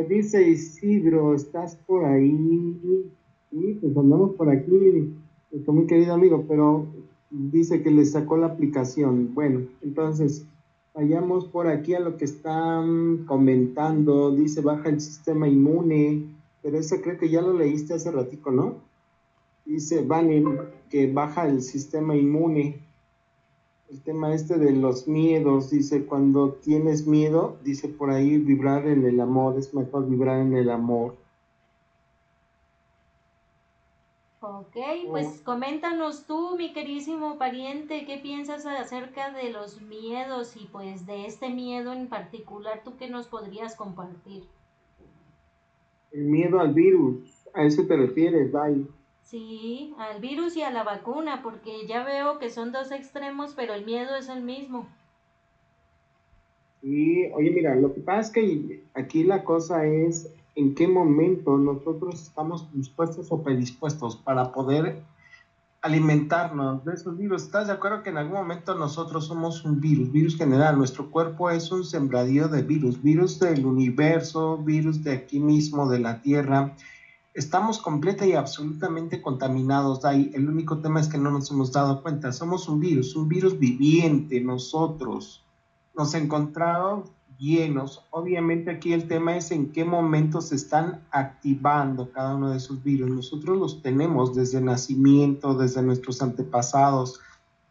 S4: dice Isidro, ¿estás por ahí? Sí, pues andamos por aquí, nuestro muy querido amigo, pero dice que le sacó la aplicación. Bueno, entonces, vayamos por aquí a lo que están comentando. Dice, baja el sistema inmune, pero eso creo que ya lo leíste hace ratico, ¿no? Dice, Vani, que baja el sistema inmune el tema este de los miedos, dice, cuando tienes miedo, dice por ahí, vibrar en el amor, es mejor vibrar en el amor.
S1: Ok, pues coméntanos tú, mi querísimo pariente, qué piensas acerca de los miedos y pues de este miedo en particular, tú qué nos podrías compartir.
S4: El miedo al virus, a eso te refieres, Dai.
S1: Sí, al virus y a la vacuna, porque ya veo que son dos extremos, pero el miedo es el mismo.
S4: Sí, oye, mira, lo que pasa es que aquí la cosa es en qué momento nosotros estamos dispuestos o predispuestos para poder alimentarnos de esos virus. ¿Estás de acuerdo que en algún momento nosotros somos un virus, virus general? Nuestro cuerpo es un sembradío de virus, virus del universo, virus de aquí mismo, de la Tierra estamos completa y absolutamente contaminados. Ahí el único tema es que no nos hemos dado cuenta. Somos un virus, un virus viviente. Nosotros nos encontramos llenos. Obviamente aquí el tema es en qué momento se están activando cada uno de esos virus. Nosotros los tenemos desde nacimiento, desde nuestros antepasados,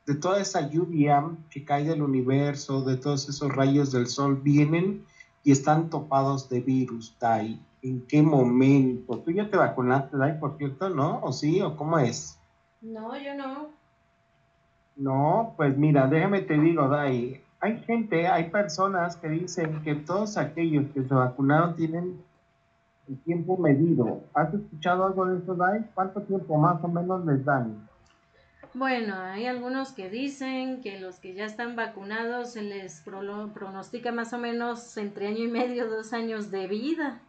S4: de toda esa lluvia que cae del universo, de todos esos rayos del sol, vienen y están topados de virus, Tai en qué momento. ¿Tú ya te vacunaste, Dai, por cierto, no? ¿O sí? ¿O cómo es?
S1: No, yo no.
S4: No, pues mira, déjame te digo, Dai. Hay gente, hay personas que dicen que todos aquellos que se vacunaron tienen el tiempo medido. ¿Has escuchado algo de eso, Dai? ¿Cuánto tiempo más o menos les dan?
S1: Bueno, hay algunos que dicen que los que ya están vacunados se les pronostica más o menos entre año y medio, dos años de vida.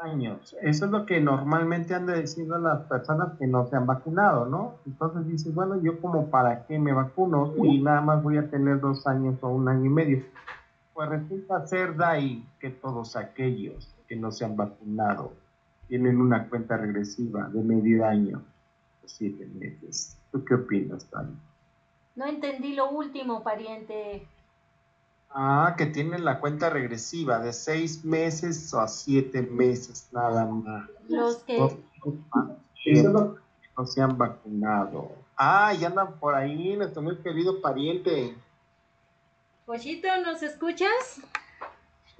S4: Años. Eso es lo que normalmente han de decir las personas que no se han vacunado, ¿no? Entonces dices, bueno, yo como para qué me vacuno y nada más voy a tener dos años o un año y medio. Pues resulta ser ahí que todos aquellos que no se han vacunado tienen una cuenta regresiva de medio año o siete meses. ¿Tú qué opinas, Tani?
S1: No entendí lo último, pariente.
S4: Ah, que tienen la cuenta regresiva de seis meses a siete meses nada más.
S1: Los que
S4: no se han vacunado. Ah, ya andan por ahí, nuestro muy querido pariente.
S1: Pochito, ¿nos escuchas?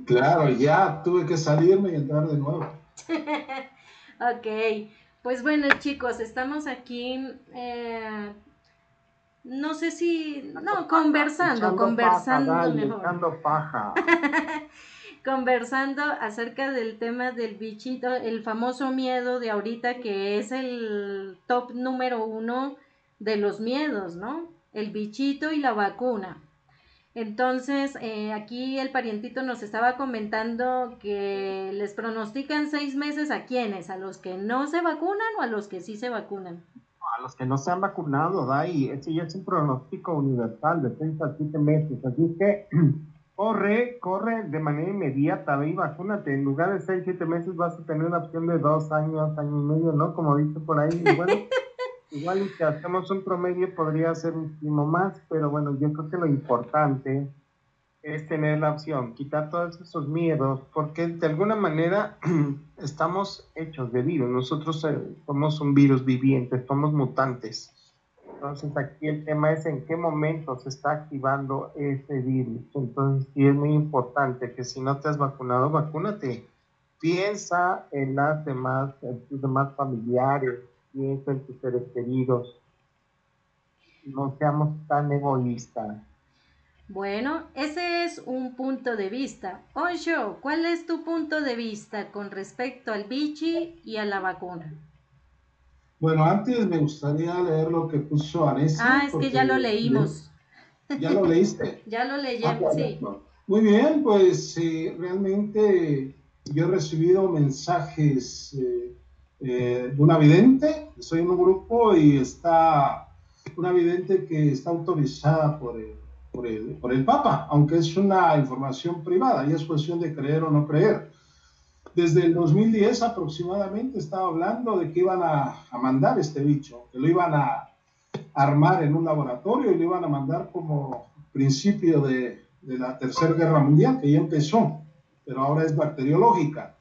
S3: Claro, ya tuve que salirme y entrar de nuevo.
S1: ok, pues bueno chicos, estamos aquí, eh, no sé si, no, conversando, conversando
S4: paja.
S1: conversando acerca del tema del bichito, el famoso miedo de ahorita que es el top número uno de los miedos, ¿no? El bichito y la vacuna. Entonces, eh, aquí el parientito nos estaba comentando que les pronostican seis meses a quienes, a los que no se vacunan o a los que sí se vacunan.
S4: Los que no se han vacunado, Dai, ese ya es un pronóstico universal de seis a siete meses, así que corre, corre de manera inmediata, ve y vacúnate. En lugar de seis, siete meses vas a tener una opción de dos años, año y medio, ¿no? Como dice por ahí, bueno. Igual y si hacemos un promedio podría ser muchísimo más, pero bueno, yo creo que lo importante es tener la opción, quitar todos esos miedos, porque de alguna manera estamos hechos de virus, nosotros eh, somos un virus viviente, somos mutantes. Entonces aquí el tema es en qué momento se está activando ese virus. Entonces sí es muy importante que si no te has vacunado, vacúnate. Piensa en las demás, en tus demás familiares, piensa en tus seres queridos. No seamos tan egoístas.
S1: Bueno, ese es un punto de vista. Ocho, ¿cuál es tu punto de vista con respecto al bichi y a la vacuna?
S3: Bueno, antes me gustaría leer lo que puso Anessa.
S1: Ah, es que ya lo leímos.
S3: ¿Ya lo leíste?
S1: ya lo leímos, ah, sí.
S3: Muy bien, pues realmente yo he recibido mensajes eh, eh, una vidente, soy en un grupo y está una vidente que está autorizada por el, por el, por el Papa, aunque es una información privada y es cuestión de creer o no creer. Desde el 2010 aproximadamente estaba hablando de que iban a, a mandar este bicho, que lo iban a armar en un laboratorio y lo iban a mandar como principio de, de la Tercera Guerra Mundial, que ya empezó, pero ahora es bacteriológica.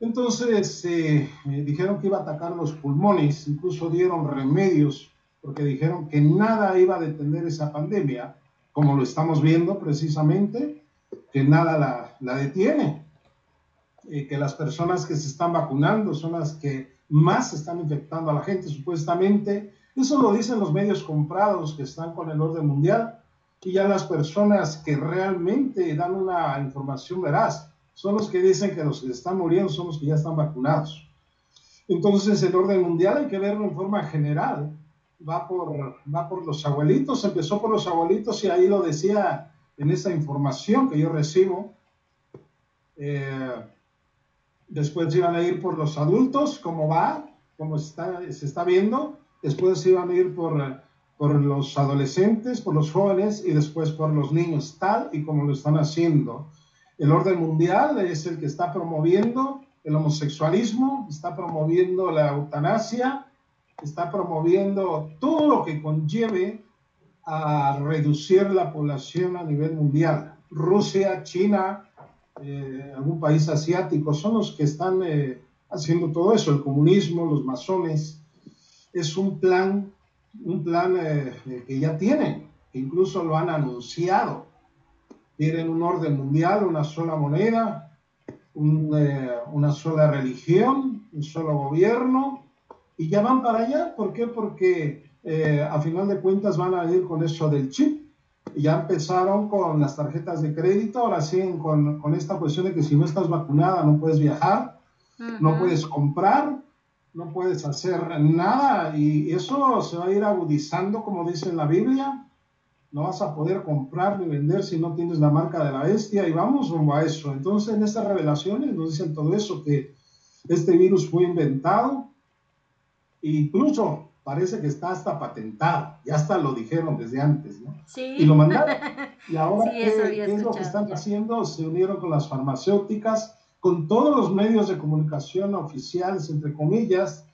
S3: Entonces eh, dijeron que iba a atacar los pulmones, incluso dieron remedios, porque dijeron que nada iba a detener esa pandemia, como lo estamos viendo precisamente, que nada la, la detiene, eh, que las personas que se están vacunando son las que más están infectando a la gente, supuestamente. Eso lo dicen los medios comprados que están con el orden mundial y ya las personas que realmente dan una información veraz son los que dicen que los que están muriendo son los que ya están vacunados. Entonces el orden mundial hay que verlo en forma general. Va por, va por los abuelitos, empezó por los abuelitos y ahí lo decía en esa información que yo recibo. Eh, después iban a ir por los adultos, cómo va, cómo está, se está viendo. Después iban a ir por, por los adolescentes, por los jóvenes y después por los niños, tal y como lo están haciendo. El orden mundial es el que está promoviendo el homosexualismo, está promoviendo la eutanasia, está promoviendo todo lo que conlleve a reducir la población a nivel mundial. Rusia, China, eh, algún país asiático son los que están eh, haciendo todo eso, el comunismo, los masones. Es un plan, un plan eh, que ya tienen, incluso lo han anunciado tienen un orden mundial, una sola moneda, una sola religión, un solo gobierno, y ya van para allá. ¿Por qué? Porque eh, a final de cuentas van a ir con eso del chip. Ya empezaron con las tarjetas de crédito, ahora siguen con, con esta cuestión de que si no estás vacunada no puedes viajar. no puedes comprar, no puedes hacer nada y eso se va a ir agudizando, como dice en la Biblia. No vas a poder comprar ni vender si no tienes la marca de la bestia y vamos rumbo a eso. Entonces en estas revelaciones nos dicen todo eso, que este virus fue inventado, incluso parece que está hasta patentado, ya hasta lo dijeron desde antes, ¿no?
S1: Sí.
S3: Y lo mandaron. Y ahora, ¿qué, es lo que están haciendo? Se unieron con las farmacéuticas, con todos los medios de comunicación oficiales, entre comillas,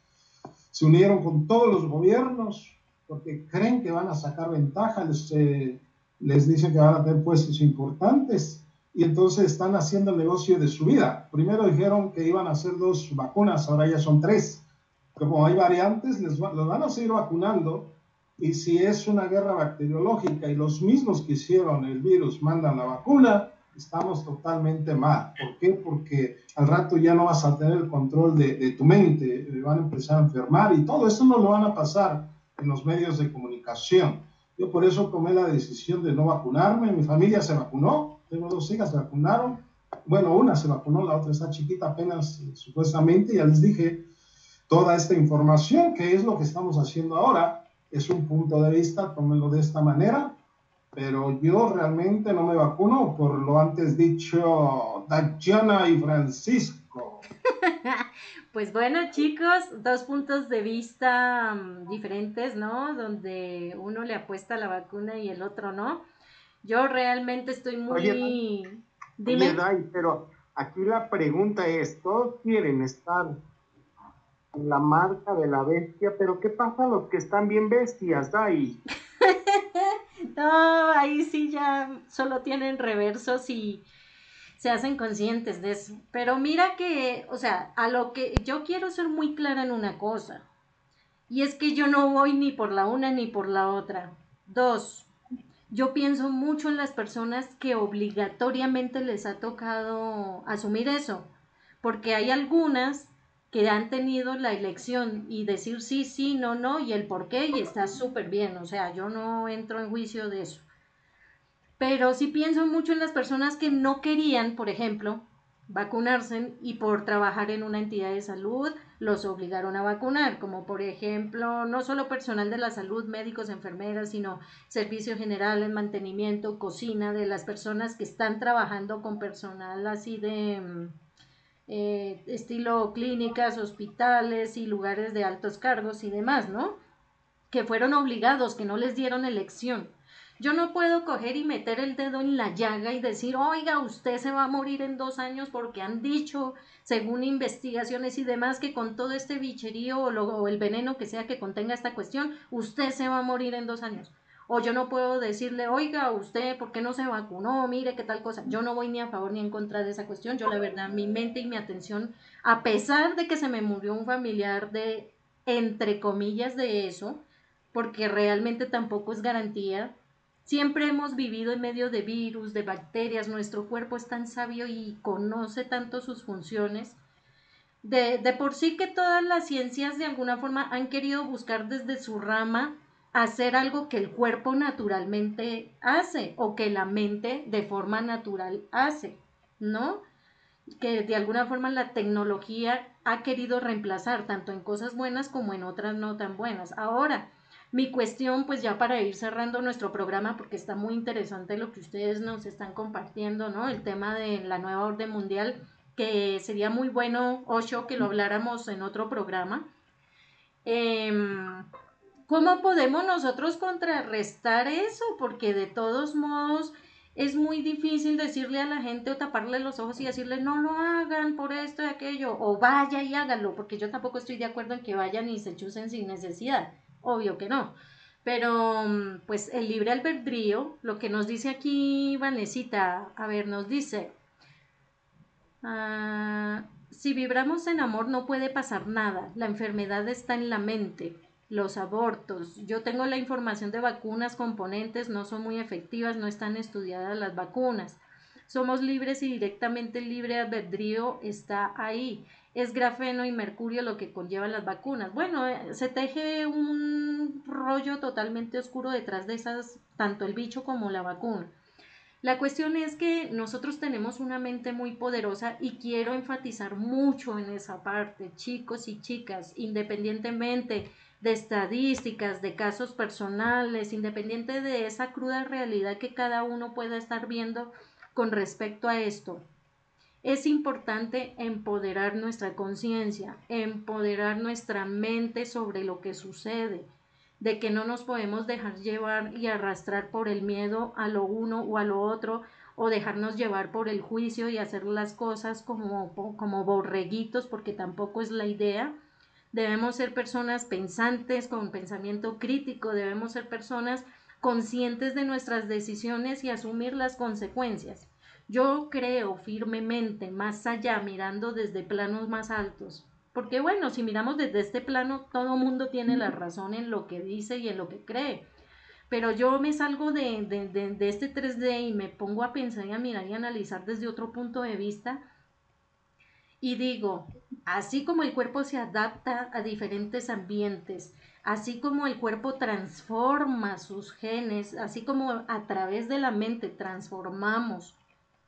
S3: se unieron con todos los gobiernos, porque creen que van a sacar ventaja, les, eh, les dicen que van a tener puestos importantes, y entonces están haciendo el negocio de su vida. Primero dijeron que iban a hacer dos vacunas, ahora ya son tres. Como hay variantes, les los van a seguir vacunando, y si es una guerra bacteriológica y los mismos que hicieron el virus mandan la vacuna, estamos totalmente mal. ¿Por qué? Porque al rato ya no vas a tener el control de, tu mente, eh, van a empezar a enfermar y todo eso no lo van a pasar en los medios de comunicación. Yo por eso tomé la decisión de no vacunarme, mi familia se vacunó, tengo dos hijas, se vacunaron, bueno, una se vacunó, la otra está chiquita apenas eh, supuestamente, ya les dije toda esta información, que es lo que estamos haciendo ahora, es un punto de vista, tómenlo de esta manera, pero yo realmente no me vacuno por lo antes dicho Dayana y Francisco.
S1: pues bueno, chicos, dos puntos de vista mm, diferentes, ¿no? Donde uno le apuesta a la vacuna y el otro no. Yo realmente estoy muy...
S4: Dime. pero aquí la pregunta es, todos quieren estar la marca de la bestia, pero ¿qué pasa a los que están bien bestias, Dai?
S1: No, ahí sí ya solo tienen reversos y se hacen conscientes de eso. Pero mira que, o sea, a lo que yo quiero ser muy clara en una cosa. Y es que yo no voy ni por la una ni por la otra. Dos, yo pienso mucho en las personas que obligatoriamente les ha tocado asumir eso. Porque hay algunas que han tenido la elección y decir sí, sí, no, no y el por qué y está súper bien, o sea, yo no entro en juicio de eso. Pero sí pienso mucho en las personas que no querían, por ejemplo, vacunarse y por trabajar en una entidad de salud los obligaron a vacunar, como por ejemplo, no solo personal de la salud, médicos, enfermeras, sino servicio general, en mantenimiento, cocina, de las personas que están trabajando con personal así de mm, eh, estilo clínicas, hospitales y lugares de altos cargos y demás, ¿no? Que fueron obligados, que no les dieron elección. Yo no puedo coger y meter el dedo en la llaga y decir, oiga, usted se va a morir en dos años porque han dicho, según investigaciones y demás, que con todo este bicherío o, o el veneno que sea que contenga esta cuestión, usted se va a morir en dos años. O yo no puedo decirle, oiga, usted, ¿por qué no se vacunó? Mire qué tal cosa. Yo no voy ni a favor ni en contra de esa cuestión. Yo, la verdad, mi mente y mi atención, a pesar de que se me murió un familiar de, entre comillas, de eso, porque realmente tampoco es garantía, Siempre hemos vivido en medio de virus, de bacterias, nuestro cuerpo es tan sabio y conoce tanto sus funciones. De, de, por sí que todas las ciencias de alguna forma han querido buscar desde su rama hacer algo que el cuerpo naturalmente hace o que la mente de forma natural hace, ¿no? Que de alguna forma la tecnología ha querido reemplazar tanto en cosas buenas como en otras no tan buenas. Ahora, mi cuestión, pues ya para ir cerrando nuestro programa, porque está muy interesante lo que ustedes nos están compartiendo, ¿no? El tema de la nueva orden mundial, que sería muy bueno, Osho, que lo habláramos en otro programa. Eh, ¿Cómo podemos nosotros contrarrestar eso? Porque de todos modos es muy difícil decirle a la gente o taparle los ojos y decirle no lo hagan por esto y aquello, o vaya y háganlo, porque yo tampoco estoy de acuerdo en que vayan y se chusen sin necesidad, obvio que no. Pero pues el libre albedrío, lo que nos dice aquí Vanesita, a ver, nos dice, ah, si vibramos en amor no puede pasar nada, la enfermedad está en la mente los abortos. Yo tengo la información de vacunas, componentes, no son muy efectivas, no están estudiadas las vacunas. Somos libres y directamente el libre albedrío está ahí. Es grafeno y mercurio lo que conllevan las vacunas. Bueno, eh, se teje un rollo totalmente oscuro detrás de esas, tanto el bicho como la vacuna. La cuestión es que nosotros tenemos una mente muy poderosa y quiero enfatizar mucho en esa parte, chicos y chicas, independientemente de estadísticas, de casos personales, independiente de esa cruda realidad que cada uno pueda estar viendo con respecto a esto. Es importante empoderar nuestra conciencia, empoderar nuestra mente sobre lo que sucede, de que no nos podemos dejar llevar y arrastrar por el miedo a lo uno o a lo otro, o dejarnos llevar por el juicio y hacer las cosas como, como borreguitos, porque tampoco es la idea. Debemos ser personas pensantes, con pensamiento crítico, debemos ser personas conscientes de nuestras decisiones y asumir las consecuencias. Yo creo firmemente, más allá, mirando desde planos más altos, porque bueno, si miramos desde este plano, todo mundo tiene la razón en lo que dice y en lo que cree. Pero yo me salgo de, de, este 3D y me pongo a pensar y a mirar y analizar desde otro punto de vista. Y digo, así como el cuerpo se adapta a diferentes ambientes, así como el cuerpo transforma sus genes, así como a través de la mente transformamos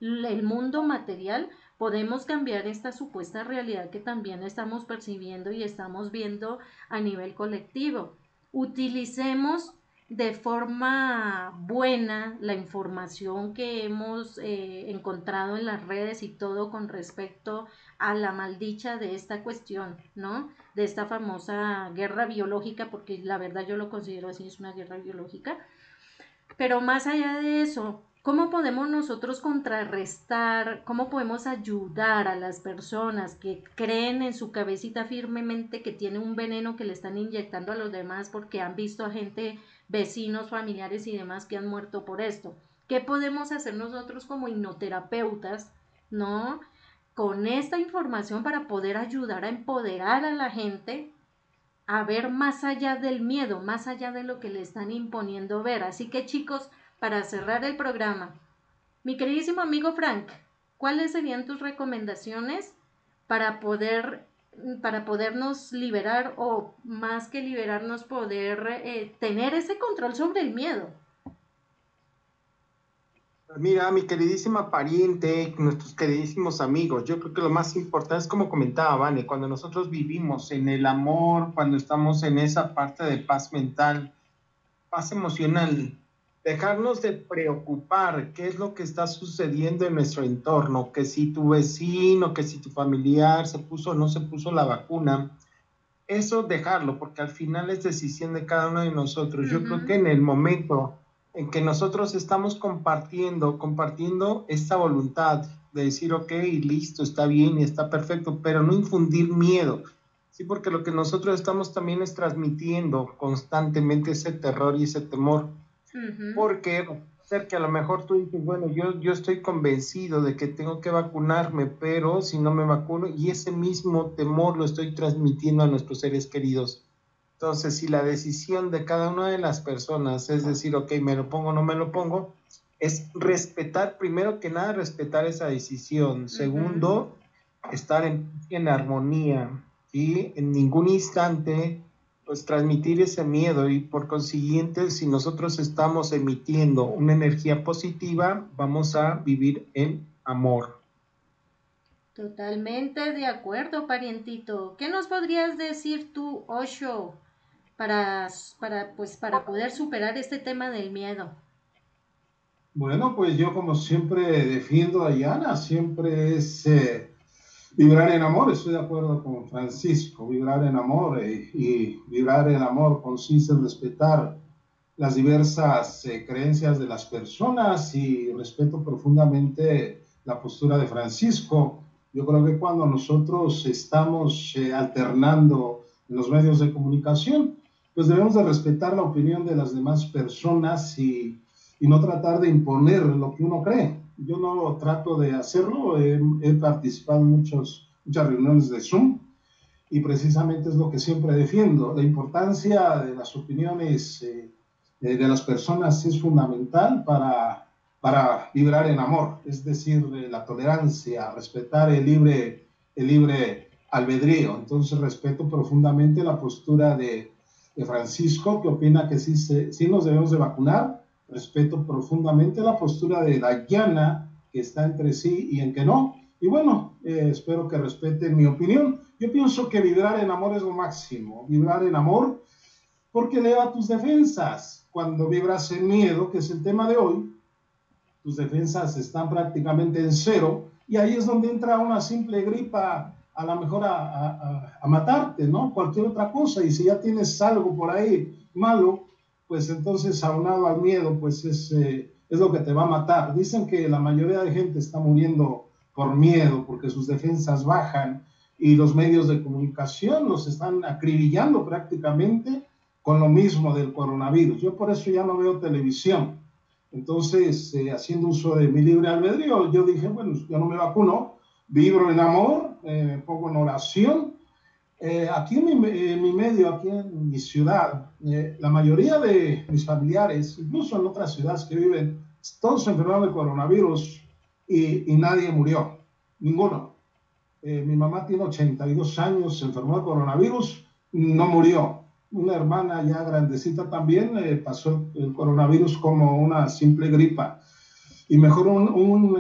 S1: el mundo material, podemos cambiar esta supuesta realidad que también estamos percibiendo y estamos viendo a nivel colectivo. Utilicemos de forma buena la información que hemos eh, encontrado en las redes y todo con respecto a la maldicha de esta cuestión, ¿no? De esta famosa guerra biológica, porque la verdad yo lo considero así, es una guerra biológica. Pero más allá de eso, ¿Cómo podemos nosotros contrarrestar, cómo podemos ayudar a las personas que creen en su cabecita firmemente que tiene un veneno que le están inyectando a los demás porque han visto a gente, vecinos, familiares y demás que han muerto por esto? ¿Qué podemos hacer nosotros como hipnoterapeutas, no? Con esta información para poder ayudar a empoderar a la gente a ver más allá del miedo, más allá de lo que le están imponiendo ver. Así que chicos, para cerrar el programa. Mi queridísimo amigo Frank, ¿cuáles serían tus recomendaciones para poder para podernos liberar o más que liberarnos poder eh, tener ese control sobre el miedo?
S4: Mira, mi queridísima pariente, nuestros queridísimos amigos, yo creo que lo más importante es como comentaba Vane, cuando nosotros vivimos en el amor, cuando estamos en esa parte de paz mental, paz emocional, dejarnos de preocupar qué es lo que está sucediendo en nuestro entorno, que si tu vecino, que si tu familiar se puso o no se puso la vacuna, eso dejarlo, porque al final es decisión de cada uno de nosotros. Yo creo que en el momento en que nosotros estamos compartiendo, compartiendo esta voluntad de decir, ok, listo, está bien y está perfecto, pero no infundir miedo, sí, porque lo que nosotros estamos también es transmitiendo constantemente ese terror y ese temor porque ser que a lo mejor tú dices, bueno, yo, yo estoy convencido de que tengo que vacunarme, pero si no me vacuno, y ese mismo temor lo estoy transmitiendo a nuestros seres queridos. Entonces, si la decisión de cada una de las personas es decir, ok, me lo pongo o no me lo pongo, es respetar, primero que nada, respetar esa decisión. Segundo, estar en, en armonía y en ningún instante pues transmitir ese miedo y por consiguiente si nosotros estamos emitiendo una energía positiva, vamos a vivir en amor.
S1: Totalmente de acuerdo, parientito. ¿Qué nos podrías decir tú, Osho, para, para, pues, para poder superar este tema del miedo?
S3: Bueno, pues yo como siempre defiendo a Diana, siempre es eh, Vibrar en amor, estoy de acuerdo con Francisco, vibrar en amor eh, y vibrar en amor consiste en respetar las diversas eh, creencias de las personas y respeto profundamente la postura de Francisco. Yo creo que cuando nosotros estamos eh, alternando en los medios de comunicación, pues debemos de respetar la opinión de las demás personas y, y no tratar de imponer lo que uno cree yo no trato de hacerlo, he, participado en muchos, muchas reuniones de Zoom y precisamente es lo que siempre defiendo. La importancia de las opiniones eh, de las personas es fundamental para, para vibrar en amor, es decir, la tolerancia, respetar el libre, el libre albedrío. Entonces respeto profundamente la postura de, de Francisco, que opina que sí, sí nos debemos de vacunar, respeto profundamente la postura de Dayana, que está entre sí y en que no. Y bueno, eh, espero que respeten mi opinión. Yo pienso que vibrar en amor es lo máximo. Vibrar en amor porque eleva tus defensas. Cuando vibras en miedo, que es el tema de hoy, tus defensas están prácticamente en cero y ahí es donde entra una simple gripa a lo mejor a, a, matarte, ¿no? Cualquier otra cosa. Y si ya tienes algo por ahí malo, pues entonces aunado al miedo, pues es, eh, es lo que te va a matar. Dicen que la mayoría de gente está muriendo por miedo, porque sus defensas bajan y los medios de comunicación los están acribillando prácticamente con lo mismo del coronavirus. Yo por eso ya no veo televisión. Entonces, eh, haciendo uso de mi libre albedrío, yo dije, bueno, yo no me vacuno, vibro en amor, eh, me pongo en oración. Eh, aquí en mi, medio, aquí en mi ciudad, la mayoría de mis familiares, incluso en otras ciudades que viven, todos se enfermaron de coronavirus y, y nadie murió, ninguno. mi mamá tiene 82 años, se enfermó de coronavirus, no murió una hermana ya grandecita también eh, pasó el coronavirus como una simple gripa. Y mejor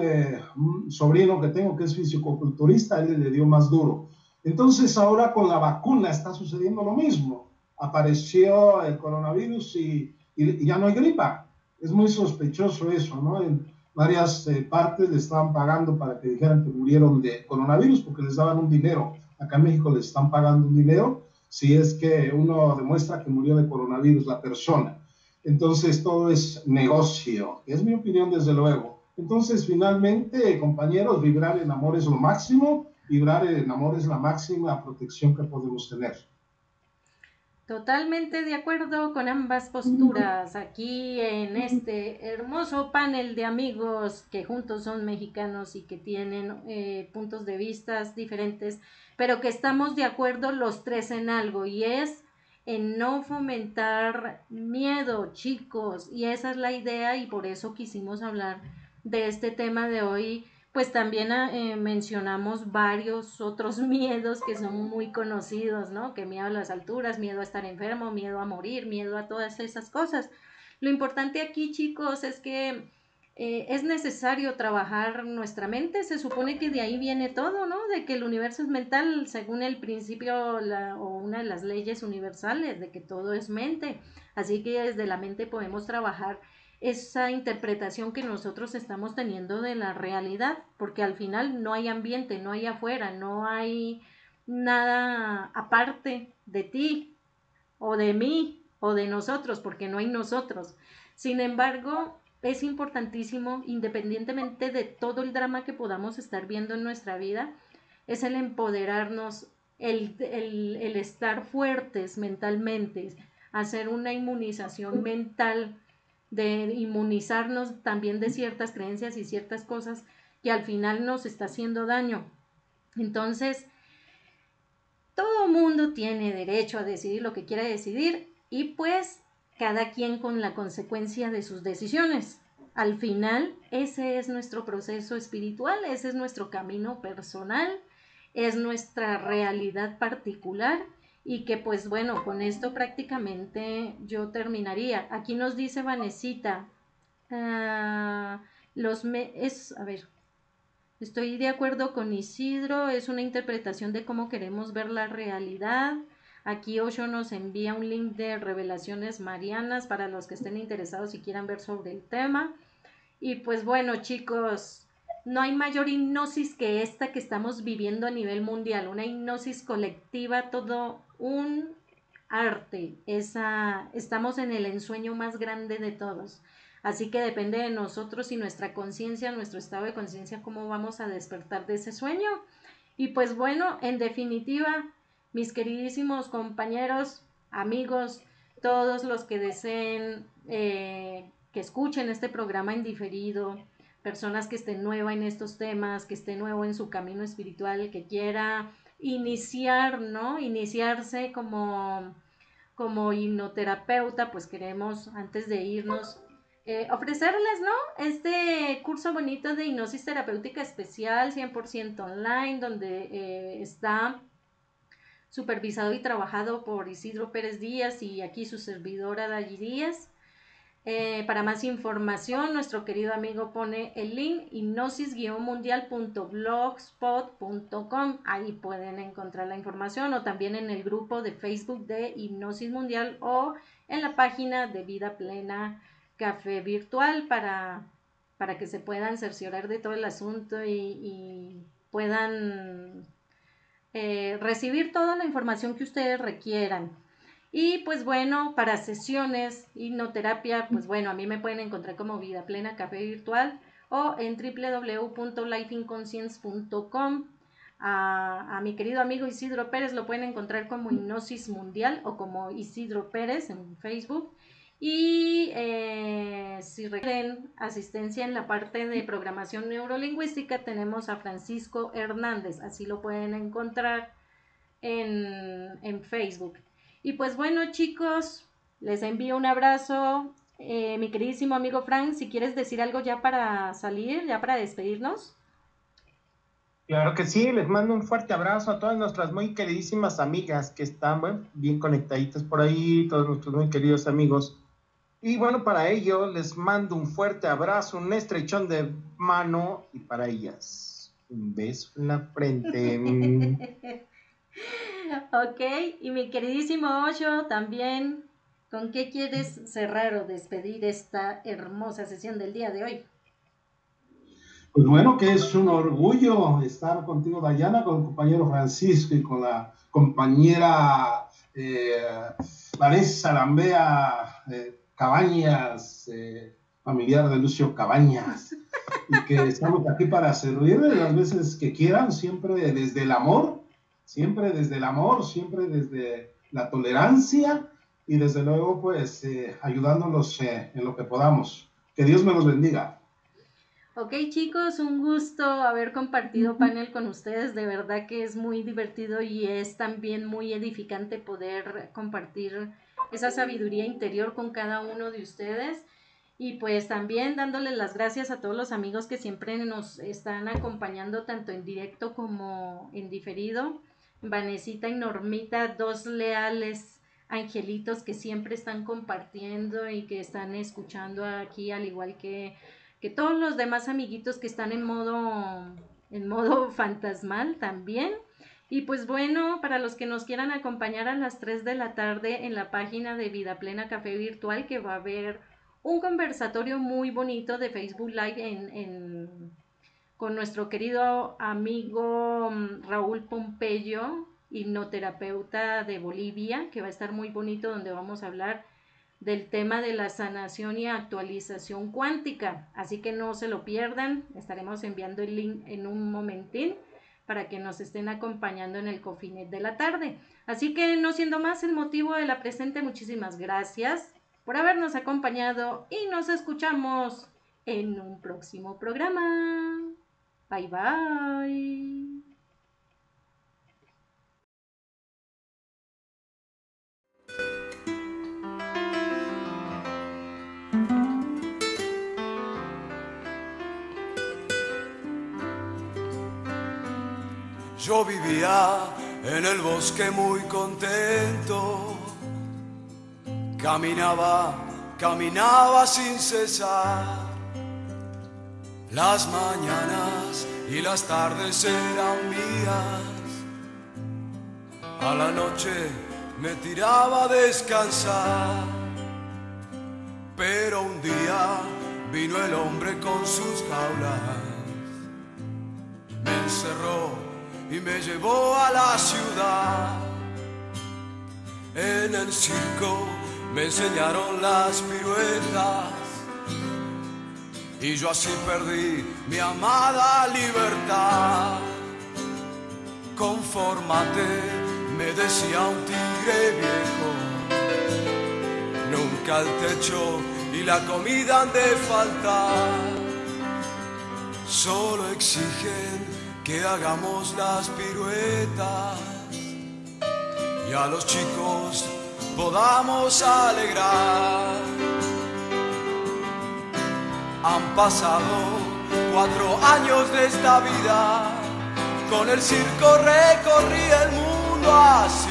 S3: eh, un, sobrino que tengo que es fisicoculturista, él le dio más duro. Entonces ahora con la vacuna está sucediendo lo mismo. Apareció el coronavirus y, ya no hay gripa. Es muy sospechoso eso, ¿no? En varias eh, partes le estaban pagando para que dijeran que murieron de coronavirus porque les daban un dinero. Acá en México les están pagando un dinero si es que uno demuestra que murió de coronavirus la persona. Entonces todo es negocio, es mi opinión desde luego. Entonces finalmente, compañeros, vibrar en amor es lo máximo, vibrar en amor es la máxima protección que podemos tener.
S1: Totalmente de acuerdo con ambas posturas aquí en este hermoso panel de amigos que juntos son mexicanos y que tienen eh, puntos de vista diferentes, pero que estamos de acuerdo los tres en algo y es en no fomentar miedo, chicos, y esa es la idea y por eso quisimos hablar de este tema de hoy pues también ah, eh, mencionamos varios otros miedos que son muy conocidos, ¿no? Que miedo a las alturas, miedo a estar enfermo, miedo a morir, miedo a todas esas cosas. Lo importante aquí, chicos, es que eh, es necesario trabajar nuestra mente. Se supone que de ahí viene todo, ¿no? De que el universo es mental, según el principio o una de las leyes universales, de que todo es mente. Así que desde la mente podemos trabajar esa interpretación que nosotros estamos teniendo de la realidad, porque al final no hay ambiente, no hay afuera, no hay nada aparte de ti o de mí o de nosotros, porque no hay nosotros. Sin embargo, es importantísimo, independientemente de todo el drama que podamos estar viendo en nuestra vida, es el empoderarnos, el, el estar fuertes mentalmente, hacer una inmunización mental de inmunizarnos también de ciertas creencias y ciertas cosas que al final nos está haciendo daño. Entonces, todo mundo tiene derecho a decidir lo que quiera decidir y pues cada quien con la consecuencia de sus decisiones. Al final, ese es nuestro proceso espiritual, ese es nuestro camino personal, es nuestra realidad particular y que pues bueno, con esto prácticamente yo terminaría. Aquí nos dice Vanesita, ah, los me es, a ver, estoy de acuerdo con Isidro, es una interpretación de cómo queremos ver la realidad. Aquí Osho nos envía un link de revelaciones marianas para los que estén interesados y quieran ver sobre el tema. Y pues bueno, chicos, no hay mayor hipnosis que esta que estamos viviendo a nivel mundial, una hipnosis colectiva, todo un arte, esa, estamos en el ensueño más grande de todos. Así que depende de nosotros y nuestra conciencia, nuestro estado de conciencia, cómo vamos a despertar de ese sueño. Y pues bueno, en definitiva, mis queridísimos compañeros, amigos, todos los que deseen eh, que escuchen este programa en diferido, personas que estén nueva en estos temas, que esté nuevo en su camino espiritual, que quiera iniciar, ¿no? Iniciarse como, como hipnoterapeuta, pues queremos, antes de irnos, eh, ofrecerles, ¿no? Este curso bonito de hipnosis terapéutica especial, 100% online, donde eh, está supervisado y trabajado por Isidro Pérez Díaz y aquí su servidora Dalli Díaz. Eh, para más información, nuestro querido amigo pone el link hipnosis-mundial.blogspot.com. Ahí pueden encontrar la información o también en el grupo de Facebook de Hipnosis Mundial o en la página de Vida Plena Café Virtual para, para que se puedan cerciorar de todo el asunto y, puedan eh, recibir toda la información que ustedes requieran. Y pues bueno, para sesiones, hipnoterapia, pues bueno, a mí me pueden encontrar como Vida Plena Café Virtual o en www.lifeinconscience.com. A, mi querido amigo Isidro Pérez lo pueden encontrar como Hipnosis Mundial o como Isidro Pérez en Facebook. Y eh, si requieren asistencia en la parte de programación neurolingüística, tenemos a Francisco Hernández, así lo pueden encontrar en, en Facebook. Y pues bueno, chicos, les envío un abrazo. Eh, mi queridísimo amigo Frank, si quieres decir algo ya para salir, ya para despedirnos.
S4: Claro que sí, les mando un fuerte abrazo a todas nuestras muy queridísimas amigas que están bien conectaditas por ahí, todos nuestros muy queridos amigos. Y bueno, para ello les mando un fuerte abrazo, un estrechón de mano y para ellas un beso en la frente.
S1: ok, y mi queridísimo Ocho, también, ¿con qué quieres cerrar o despedir esta hermosa sesión del día de hoy?
S3: Pues bueno, que es un orgullo estar contigo, Dayana, con el compañero Francisco y con la compañera eh, Vanessa Lambea eh, Cabañas, eh, familiar de Lucio Cabañas, y que estamos aquí para servirle las veces que quieran, siempre desde el amor siempre desde el amor, siempre desde la tolerancia y desde luego pues eh, ayudándolos eh, en lo que podamos. Que Dios me los bendiga.
S1: Ok chicos, un gusto haber compartido panel con ustedes, de verdad que es muy divertido y es también muy edificante poder compartir esa sabiduría interior con cada uno de ustedes. Y pues también dándole las gracias a todos los amigos que siempre nos están acompañando tanto en directo como en diferido. Vanesita y Normita, dos leales angelitos que siempre están compartiendo y que están escuchando aquí, al igual que, que todos los demás amiguitos que están en modo, en modo fantasmal también. Y pues bueno, para los que nos quieran acompañar a las 3 de la tarde en la página de Vida Plena Café Virtual, que va a haber un conversatorio muy bonito de Facebook Live en, en con nuestro querido amigo mm, Raúl Pompeyo, hipnoterapeuta de Bolivia, que va a estar muy bonito, donde vamos a hablar del tema de la sanación y actualización cuántica. Así que no se lo pierdan, estaremos enviando el link en un momentín para que nos estén acompañando en el cofinet de la tarde. Así que no siendo más el motivo de la presente, muchísimas gracias por habernos acompañado y nos escuchamos en un próximo programa. Bye bye.
S5: Yo vivía en el bosque muy contento. Caminaba, caminaba sin cesar las mañanas y las tardes eran mías. A la noche me tiraba a descansar. Pero un día vino el hombre con sus jaulas. Me encerró y me llevó a la ciudad. En el circo me enseñaron las piruetas y yo así perdí mi amada libertad. Confórmate, me decía un tigre viejo, nunca el techo y la comida han de faltar, solo exigen que hagamos las piruetas y a los chicos podamos alegrar. Han pasado cuatro años de esta vida, con el circo recorrí el mundo así,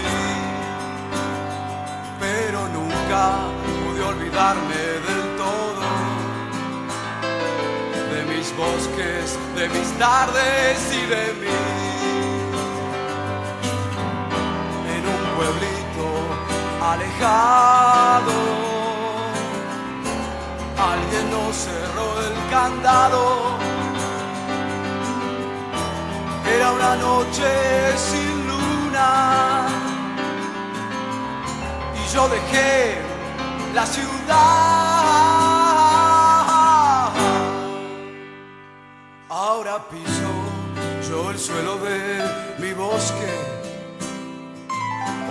S5: pero nunca pude olvidarme del todo, de mis bosques, de mis tardes y de mí. En un pueblito alejado alguien nos cerró el candado. Era una noche sin luna y yo dejé la ciudad. Ahora piso yo el suelo de mi bosque,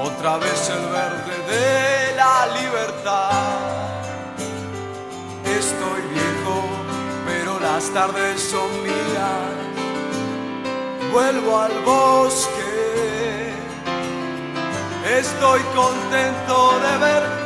S5: otra vez el verde de la libertad. Estoy viejo, pero las tardes son mías. Vuelvo al bosque. Estoy contento de verla.